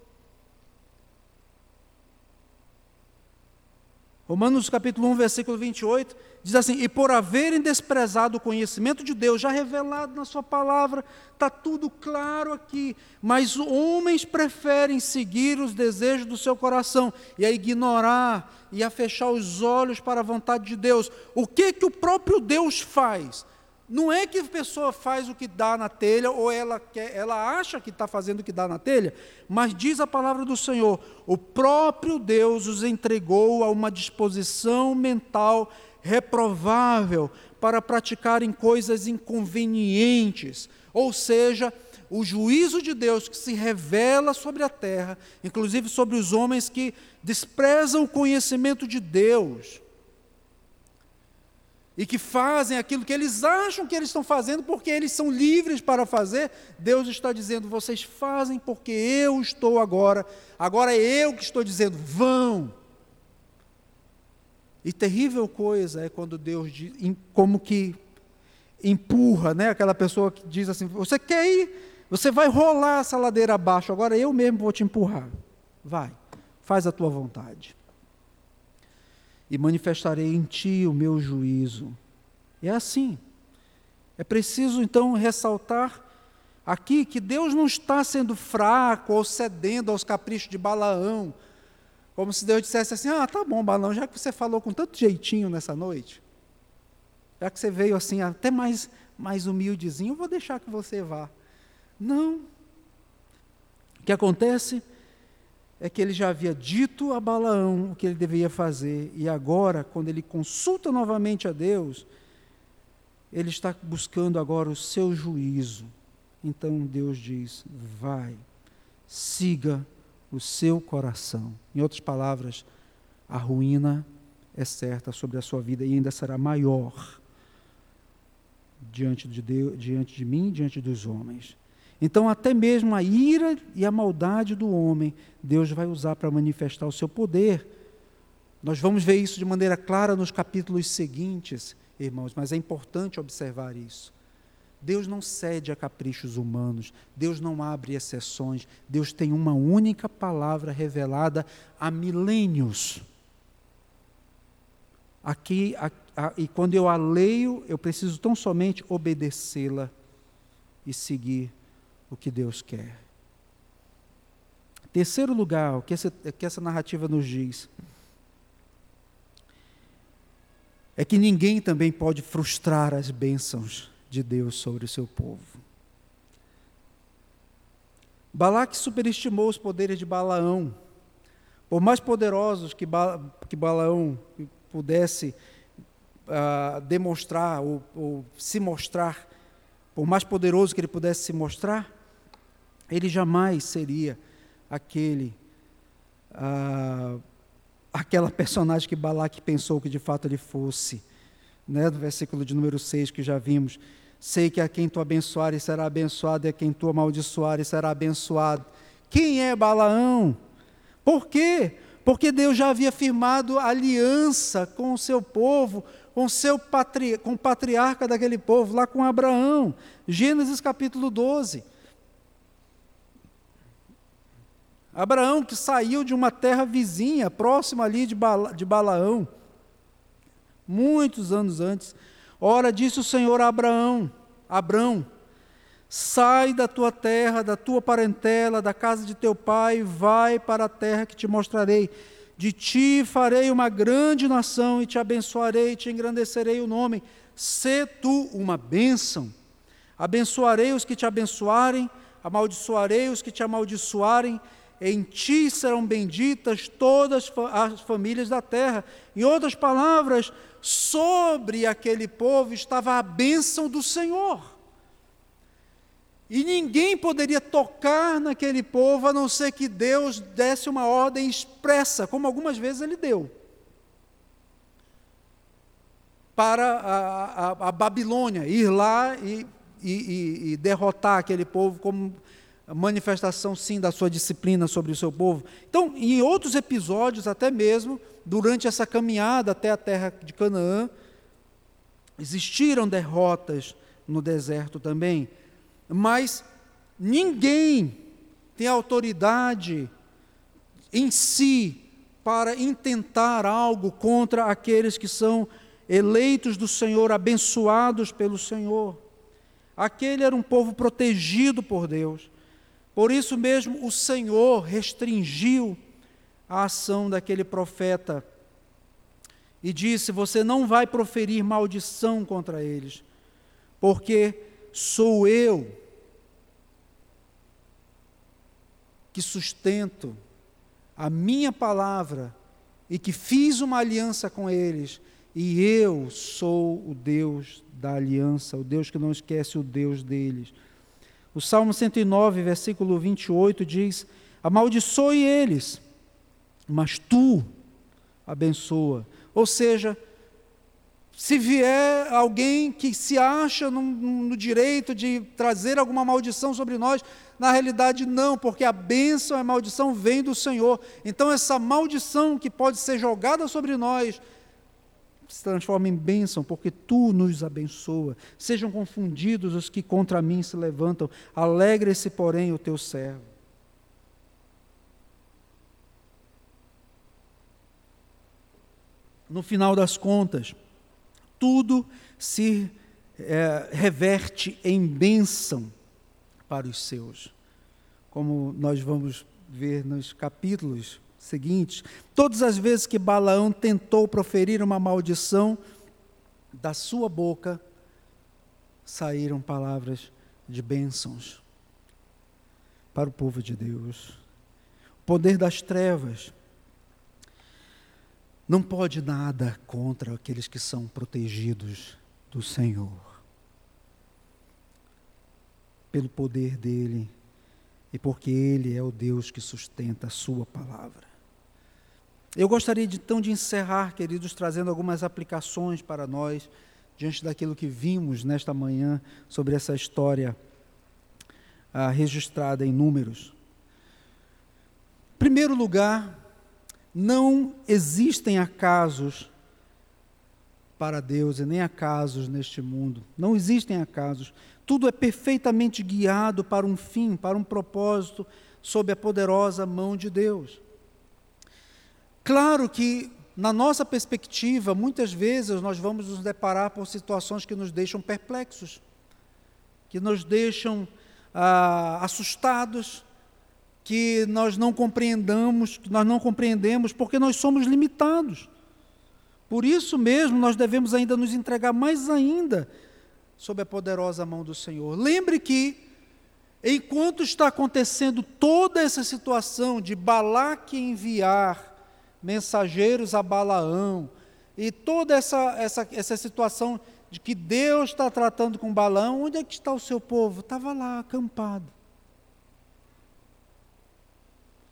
Romanos capítulo 1, versículo 28, diz assim: E por haverem desprezado o conhecimento de Deus, já revelado na Sua palavra, está tudo claro aqui, mas homens preferem seguir os desejos do seu coração e a ignorar e a fechar os olhos para a vontade de Deus. O que, que o próprio Deus faz? Não é que a pessoa faz o que dá na telha ou ela, quer, ela acha que está fazendo o que dá na telha, mas diz a palavra do Senhor: o próprio Deus os entregou a uma disposição mental reprovável para praticarem coisas inconvenientes, ou seja, o juízo de Deus que se revela sobre a terra, inclusive sobre os homens que desprezam o conhecimento de Deus e que fazem aquilo que eles acham que eles estão fazendo porque eles são livres para fazer, Deus está dizendo: vocês fazem porque eu estou agora, agora é eu que estou dizendo, vão. E terrível coisa é quando Deus, como que empurra, né? aquela pessoa que diz assim: você quer ir, você vai rolar essa ladeira abaixo, agora eu mesmo vou te empurrar. Vai, faz a tua vontade e manifestarei em ti o meu juízo. É assim. É preciso então ressaltar aqui que Deus não está sendo fraco ou cedendo aos caprichos de Balaão, como se Deus dissesse assim: Ah, tá bom, Balaão, já que você falou com tanto jeitinho nessa noite, já que você veio assim, até mais, mais humildezinho, eu vou deixar que você vá. Não. O que acontece é que ele já havia dito a Balaão o que ele deveria fazer, e agora, quando ele consulta novamente a Deus, ele está buscando agora o seu juízo. Então Deus diz: vai, siga o seu coração. Em outras palavras, a ruína é certa sobre a sua vida e ainda será maior diante de Deus, diante de mim, diante dos homens. Então, até mesmo a ira e a maldade do homem, Deus vai usar para manifestar o seu poder. Nós vamos ver isso de maneira clara nos capítulos seguintes, irmãos, mas é importante observar isso. Deus não cede a caprichos humanos, Deus não abre exceções, Deus tem uma única palavra revelada há milênios. Aqui, a, a, e quando eu a leio, eu preciso tão somente obedecê-la e seguir o que Deus quer. Terceiro lugar, o que essa, que essa narrativa nos diz, é que ninguém também pode frustrar as bênçãos de Deus sobre o seu povo. Balaque superestimou os poderes de Balaão. Por mais poderosos que, ba que Balaão pudesse uh, demonstrar ou, ou se mostrar, por mais poderoso que ele pudesse se mostrar, ele jamais seria aquele, uh, aquela personagem que Balaque pensou que de fato ele fosse. Né, do versículo de número 6 que já vimos, Sei que a quem tu abençoares será abençoado, e a quem tu amaldiçoares será abençoado. Quem é Balaão? Por quê? Porque Deus já havia firmado aliança com o seu povo, com, seu patri... com o patriarca daquele povo, lá com Abraão. Gênesis capítulo 12. Abraão que saiu de uma terra vizinha, próxima ali de, Bala... de Balaão, muitos anos antes Ora, disse o Senhor a Abraão: Abraão, sai da tua terra, da tua parentela, da casa de teu pai, vai para a terra que te mostrarei. De ti farei uma grande nação e te abençoarei te engrandecerei o nome. Sê tu uma bênção. Abençoarei os que te abençoarem, amaldiçoarei os que te amaldiçoarem. Em ti serão benditas todas as famílias da terra. Em outras palavras, sobre aquele povo estava a bênção do Senhor. E ninguém poderia tocar naquele povo a não ser que Deus desse uma ordem expressa, como algumas vezes ele deu. Para a, a, a Babilônia, ir lá e, e, e derrotar aquele povo como manifestação, sim, da sua disciplina sobre o seu povo. Então, em outros episódios, até mesmo, durante essa caminhada até a terra de Canaã, existiram derrotas no deserto também, mas ninguém tem autoridade em si para intentar algo contra aqueles que são eleitos do Senhor, abençoados pelo Senhor. Aquele era um povo protegido por Deus. Por isso mesmo o Senhor restringiu a ação daquele profeta e disse: Você não vai proferir maldição contra eles, porque sou eu que sustento a minha palavra e que fiz uma aliança com eles, e eu sou o Deus da aliança, o Deus que não esquece o Deus deles. O Salmo 109, versículo 28 diz: Amaldiçoe eles, mas tu abençoa. Ou seja, se vier alguém que se acha no, no, direito de trazer alguma maldição sobre nós, na realidade não, porque a bênção e a maldição vem do Senhor. Então, essa maldição que pode ser jogada sobre nós, se transforma em bênção, porque tu nos abençoa. Sejam confundidos os que contra mim se levantam, alegre-se, porém, o teu servo. No final das contas, tudo se é, reverte em bênção para os seus, como nós vamos ver nos capítulos seguintes, todas as vezes que Balaão tentou proferir uma maldição, da sua boca saíram palavras de bênçãos para o povo de Deus. O poder das trevas não pode nada contra aqueles que são protegidos do Senhor. Pelo poder dele e porque ele é o Deus que sustenta a sua palavra. Eu gostaria então de encerrar, queridos, trazendo algumas aplicações para nós, diante daquilo que vimos nesta manhã sobre essa história ah, registrada em números. Primeiro lugar, não existem acasos para Deus e nem acasos neste mundo. Não existem acasos. Tudo é perfeitamente guiado para um fim, para um propósito, sob a poderosa mão de Deus. Claro que, na nossa perspectiva, muitas vezes nós vamos nos deparar com situações que nos deixam perplexos, que nos deixam ah, assustados, que nós não compreendamos, que nós não compreendemos, porque nós somos limitados. Por isso mesmo, nós devemos ainda nos entregar mais ainda sob a poderosa mão do Senhor. Lembre que, enquanto está acontecendo toda essa situação de Balaque enviar mensageiros a Balaão, e toda essa, essa, essa situação de que Deus está tratando com Balaão, onde é que está o seu povo? Estava lá, acampado.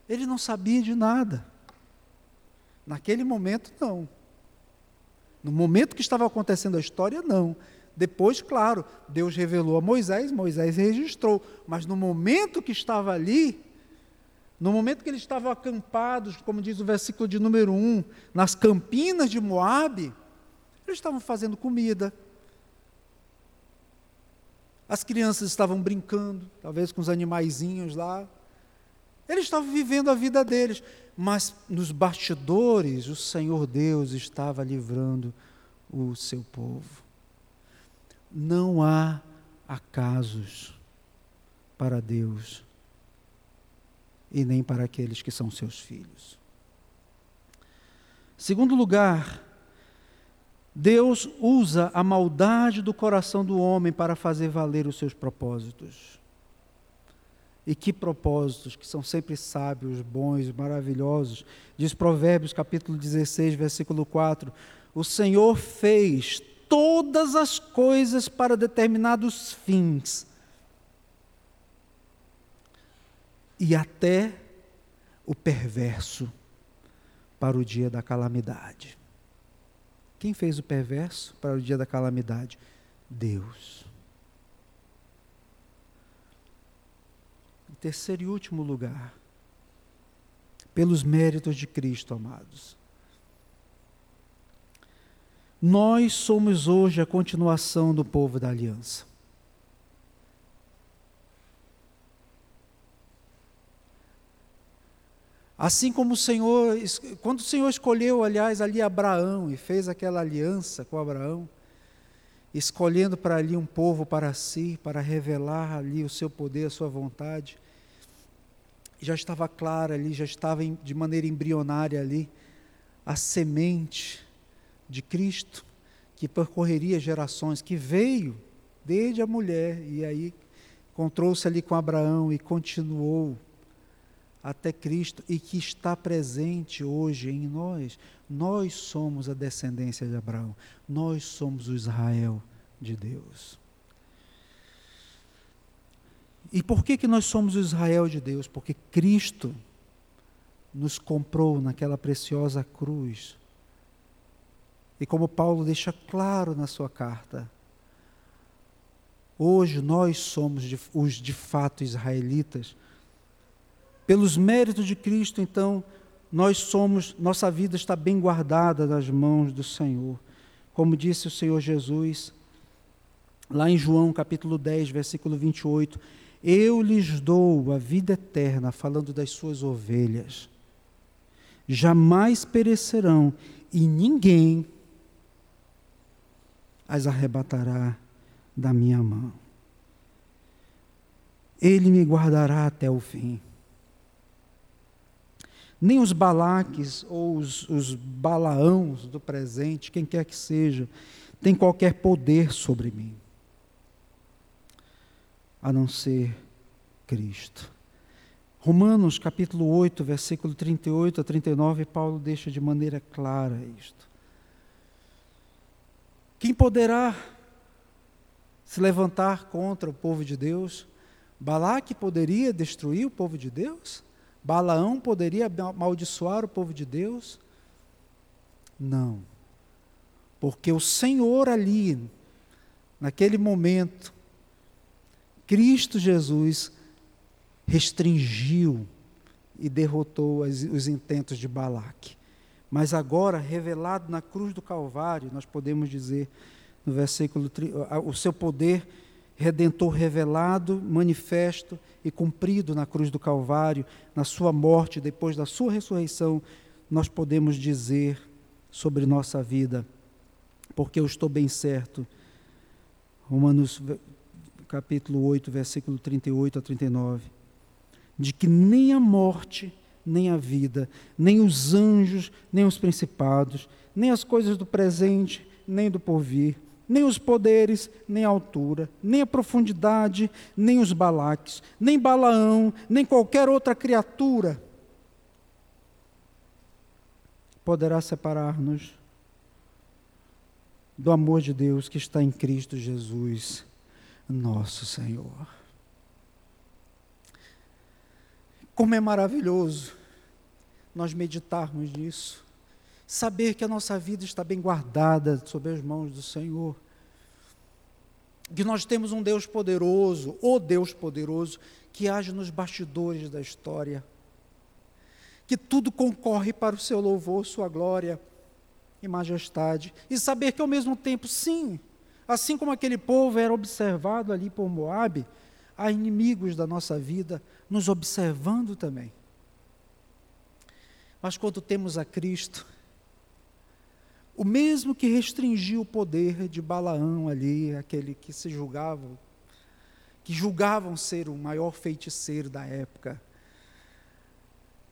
Ele não sabia de nada. Naquele momento, não. No momento que estava acontecendo a história, não. Depois, claro, Deus revelou a Moisés, Moisés registrou. Mas no momento que estava ali, no momento que eles estavam acampados, como diz o versículo de número 1, nas campinas de Moabe, eles estavam fazendo comida. As crianças estavam brincando, talvez com os animaizinhos lá. Eles estavam vivendo a vida deles, mas nos bastidores o Senhor Deus estava livrando o seu povo. Não há acasos para Deus e nem para aqueles que são seus filhos. Segundo lugar, Deus usa a maldade do coração do homem para fazer valer os seus propósitos. E que propósitos, que são sempre sábios, bons, maravilhosos. Diz Provérbios capítulo 16, versículo 4: O Senhor fez todas as coisas para determinados fins, e até o perverso para o dia da calamidade. Quem fez o perverso para o dia da calamidade? Deus. Em terceiro e último lugar, pelos méritos de Cristo, amados. Nós somos hoje a continuação do povo da aliança. Assim como o Senhor, quando o Senhor escolheu, aliás, ali Abraão e fez aquela aliança com Abraão, escolhendo para ali um povo para si, para revelar ali o seu poder, a sua vontade, já estava clara ali, já estava de maneira embrionária ali a semente de Cristo que percorreria gerações, que veio desde a mulher e aí encontrou-se ali com Abraão e continuou até Cristo e que está presente hoje em nós. Nós somos a descendência de Abraão, nós somos o Israel de Deus. E por que, que nós somos o Israel de Deus? Porque Cristo nos comprou naquela preciosa cruz. E como Paulo deixa claro na sua carta, hoje nós somos os de fato israelitas pelos méritos de Cristo, então, nós somos, nossa vida está bem guardada nas mãos do Senhor. Como disse o Senhor Jesus, lá em João capítulo 10, versículo 28, eu lhes dou a vida eterna, falando das suas ovelhas. Jamais perecerão e ninguém as arrebatará da minha mão. Ele me guardará até o fim nem os balaques ou os, os balaãos do presente, quem quer que seja, tem qualquer poder sobre mim, a não ser Cristo. Romanos capítulo 8, versículo 38 a 39, Paulo deixa de maneira clara isto. Quem poderá se levantar contra o povo de Deus? Balaque poderia destruir o povo de Deus? Balaão poderia amaldiçoar o povo de Deus? Não. Porque o Senhor ali, naquele momento, Cristo Jesus restringiu e derrotou os intentos de Balaque. Mas agora, revelado na cruz do Calvário, nós podemos dizer no versículo o seu poder redentor revelado, manifesto e cumprido na cruz do Calvário, na sua morte, depois da sua ressurreição, nós podemos dizer sobre nossa vida, porque eu estou bem certo. Romanos capítulo 8, versículo 38 a 39, de que nem a morte, nem a vida, nem os anjos, nem os principados, nem as coisas do presente, nem do porvir, nem os poderes, nem a altura, nem a profundidade, nem os balaques, nem Balaão, nem qualquer outra criatura poderá separar-nos do amor de Deus que está em Cristo Jesus, nosso Senhor. Como é maravilhoso nós meditarmos nisso saber que a nossa vida está bem guardada sob as mãos do Senhor. Que nós temos um Deus poderoso, o Deus poderoso, que age nos bastidores da história. Que tudo concorre para o seu louvor, sua glória e majestade. E saber que ao mesmo tempo, sim, assim como aquele povo era observado ali por Moabe, há inimigos da nossa vida nos observando também. Mas quando temos a Cristo, o mesmo que restringiu o poder de Balaão ali, aquele que se julgava, que julgavam ser o maior feiticeiro da época,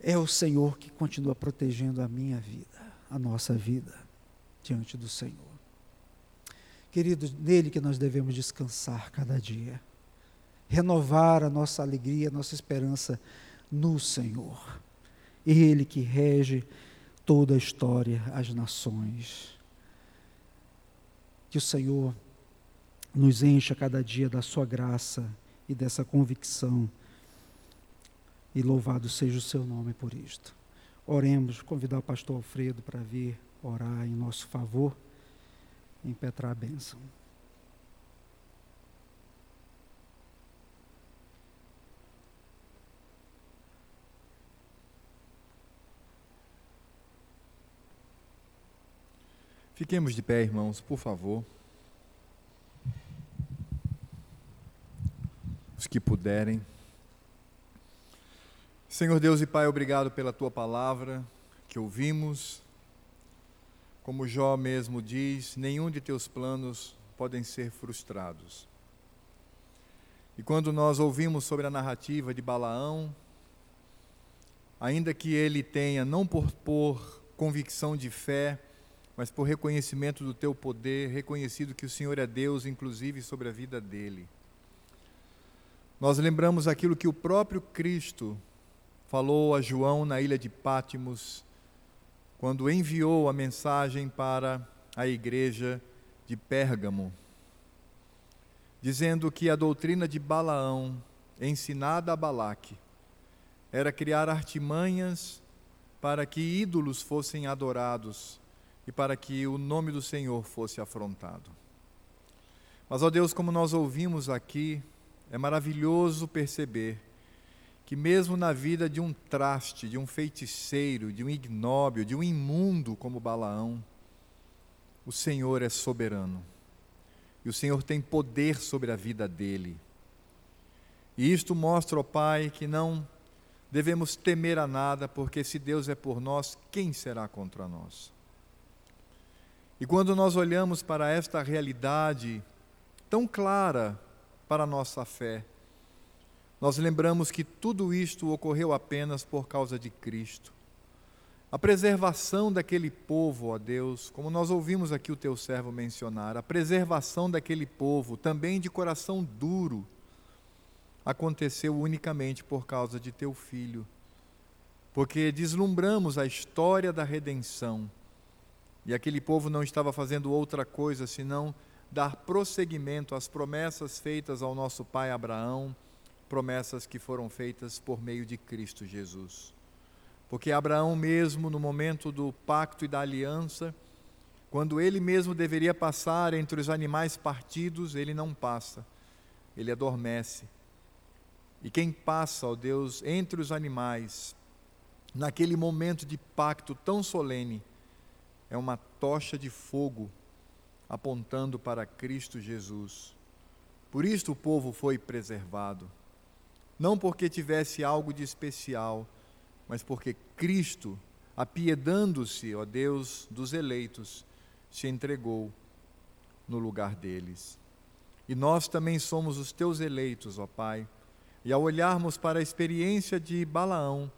é o Senhor que continua protegendo a minha vida, a nossa vida, diante do Senhor. Queridos, nele que nós devemos descansar cada dia, renovar a nossa alegria, a nossa esperança no Senhor. Ele que rege toda a história, as nações. Que o Senhor nos encha cada dia da sua graça e dessa convicção. E louvado seja o seu nome por isto. Oremos, convidar o pastor Alfredo para vir orar em nosso favor, impetrar a bênção. Fiquemos de pé, irmãos, por favor. Os que puderem. Senhor Deus e Pai, obrigado pela tua palavra que ouvimos. Como Jó mesmo diz, nenhum de teus planos podem ser frustrados. E quando nós ouvimos sobre a narrativa de Balaão, ainda que ele tenha, não por, por convicção de fé, mas por reconhecimento do teu poder, reconhecido que o Senhor é Deus, inclusive sobre a vida dele. Nós lembramos aquilo que o próprio Cristo falou a João na ilha de Pátimos, quando enviou a mensagem para a igreja de Pérgamo, dizendo que a doutrina de Balaão, ensinada a Balaque, era criar artimanhas para que ídolos fossem adorados e para que o nome do Senhor fosse afrontado. Mas, ó Deus, como nós ouvimos aqui, é maravilhoso perceber que, mesmo na vida de um traste, de um feiticeiro, de um ignóbil, de um imundo como Balaão, o Senhor é soberano e o Senhor tem poder sobre a vida dele. E isto mostra, ó Pai, que não devemos temer a nada, porque se Deus é por nós, quem será contra nós? E quando nós olhamos para esta realidade tão clara para a nossa fé, nós lembramos que tudo isto ocorreu apenas por causa de Cristo. A preservação daquele povo, ó Deus, como nós ouvimos aqui o teu servo mencionar, a preservação daquele povo, também de coração duro, aconteceu unicamente por causa de teu filho. Porque deslumbramos a história da redenção e aquele povo não estava fazendo outra coisa senão dar prosseguimento às promessas feitas ao nosso pai Abraão, promessas que foram feitas por meio de Cristo Jesus. Porque Abraão, mesmo no momento do pacto e da aliança, quando ele mesmo deveria passar entre os animais partidos, ele não passa, ele adormece. E quem passa, ó Deus, entre os animais, naquele momento de pacto tão solene, é uma tocha de fogo apontando para Cristo Jesus. Por isto o povo foi preservado. Não porque tivesse algo de especial, mas porque Cristo, apiedando-se, ó Deus, dos eleitos, se entregou no lugar deles. E nós também somos os teus eleitos, ó Pai. E ao olharmos para a experiência de Balaão,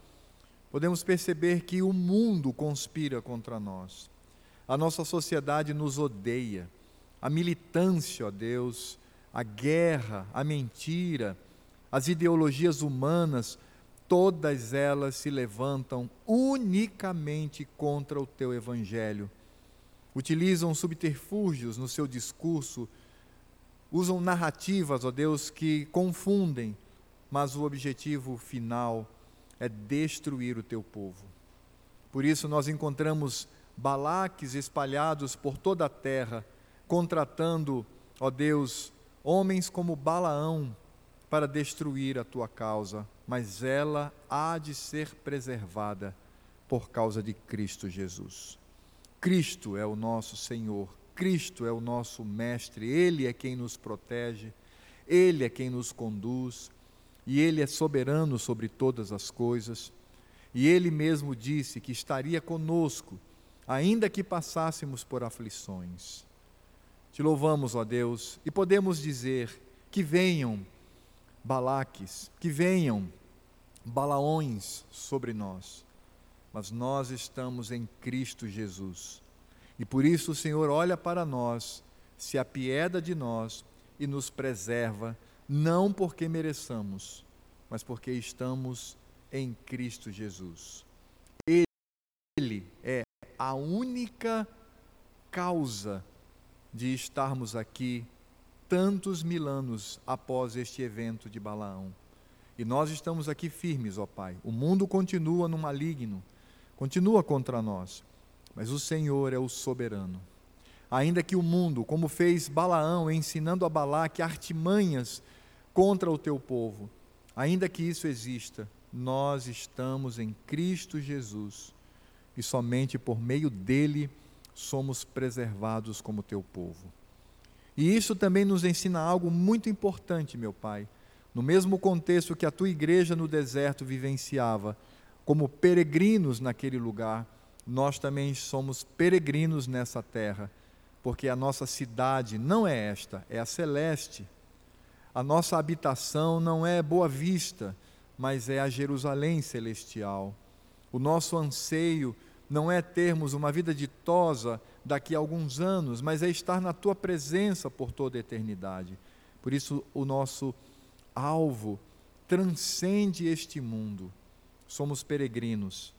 podemos perceber que o mundo conspira contra nós. A nossa sociedade nos odeia. A militância, ó Deus, a guerra, a mentira, as ideologias humanas, todas elas se levantam unicamente contra o teu evangelho. Utilizam subterfúgios no seu discurso, usam narrativas, ó Deus, que confundem, mas o objetivo final é destruir o teu povo. Por isso nós encontramos balaques espalhados por toda a terra, contratando, ó Deus, homens como Balaão para destruir a tua causa, mas ela há de ser preservada por causa de Cristo Jesus. Cristo é o nosso Senhor, Cristo é o nosso Mestre, Ele é quem nos protege, Ele é quem nos conduz, e Ele é soberano sobre todas as coisas. E Ele mesmo disse que estaria conosco, ainda que passássemos por aflições. Te louvamos, ó Deus, e podemos dizer que venham Balaques, que venham Balaões sobre nós, mas nós estamos em Cristo Jesus. E por isso o Senhor olha para nós, se apieda de nós e nos preserva, não porque mereçamos, mas porque estamos em Cristo Jesus. A única causa de estarmos aqui tantos mil anos após este evento de Balaão. E nós estamos aqui firmes, ó Pai. O mundo continua no maligno, continua contra nós, mas o Senhor é o soberano. Ainda que o mundo, como fez Balaão, ensinando a Balaque artimanhas contra o teu povo, ainda que isso exista, nós estamos em Cristo Jesus e somente por meio dele somos preservados como teu povo. E isso também nos ensina algo muito importante, meu Pai. No mesmo contexto que a tua igreja no deserto vivenciava, como peregrinos naquele lugar, nós também somos peregrinos nessa terra, porque a nossa cidade não é esta, é a celeste. A nossa habitação não é Boa Vista, mas é a Jerusalém celestial. O nosso anseio não é termos uma vida ditosa daqui a alguns anos, mas é estar na tua presença por toda a eternidade. Por isso, o nosso alvo transcende este mundo. Somos peregrinos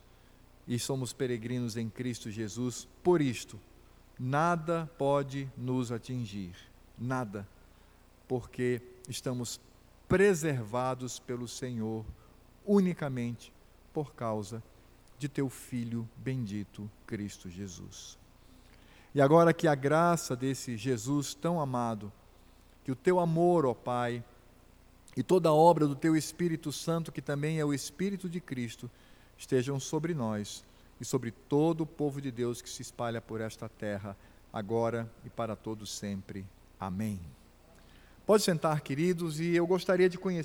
e somos peregrinos em Cristo Jesus. Por isto, nada pode nos atingir, nada, porque estamos preservados pelo Senhor unicamente por causa de teu Filho bendito, Cristo Jesus. E agora que a graça desse Jesus tão amado, que o teu amor, ó Pai, e toda a obra do teu Espírito Santo, que também é o Espírito de Cristo, estejam sobre nós e sobre todo o povo de Deus que se espalha por esta terra, agora e para todos sempre. Amém. Pode sentar, queridos, e eu gostaria de conhecer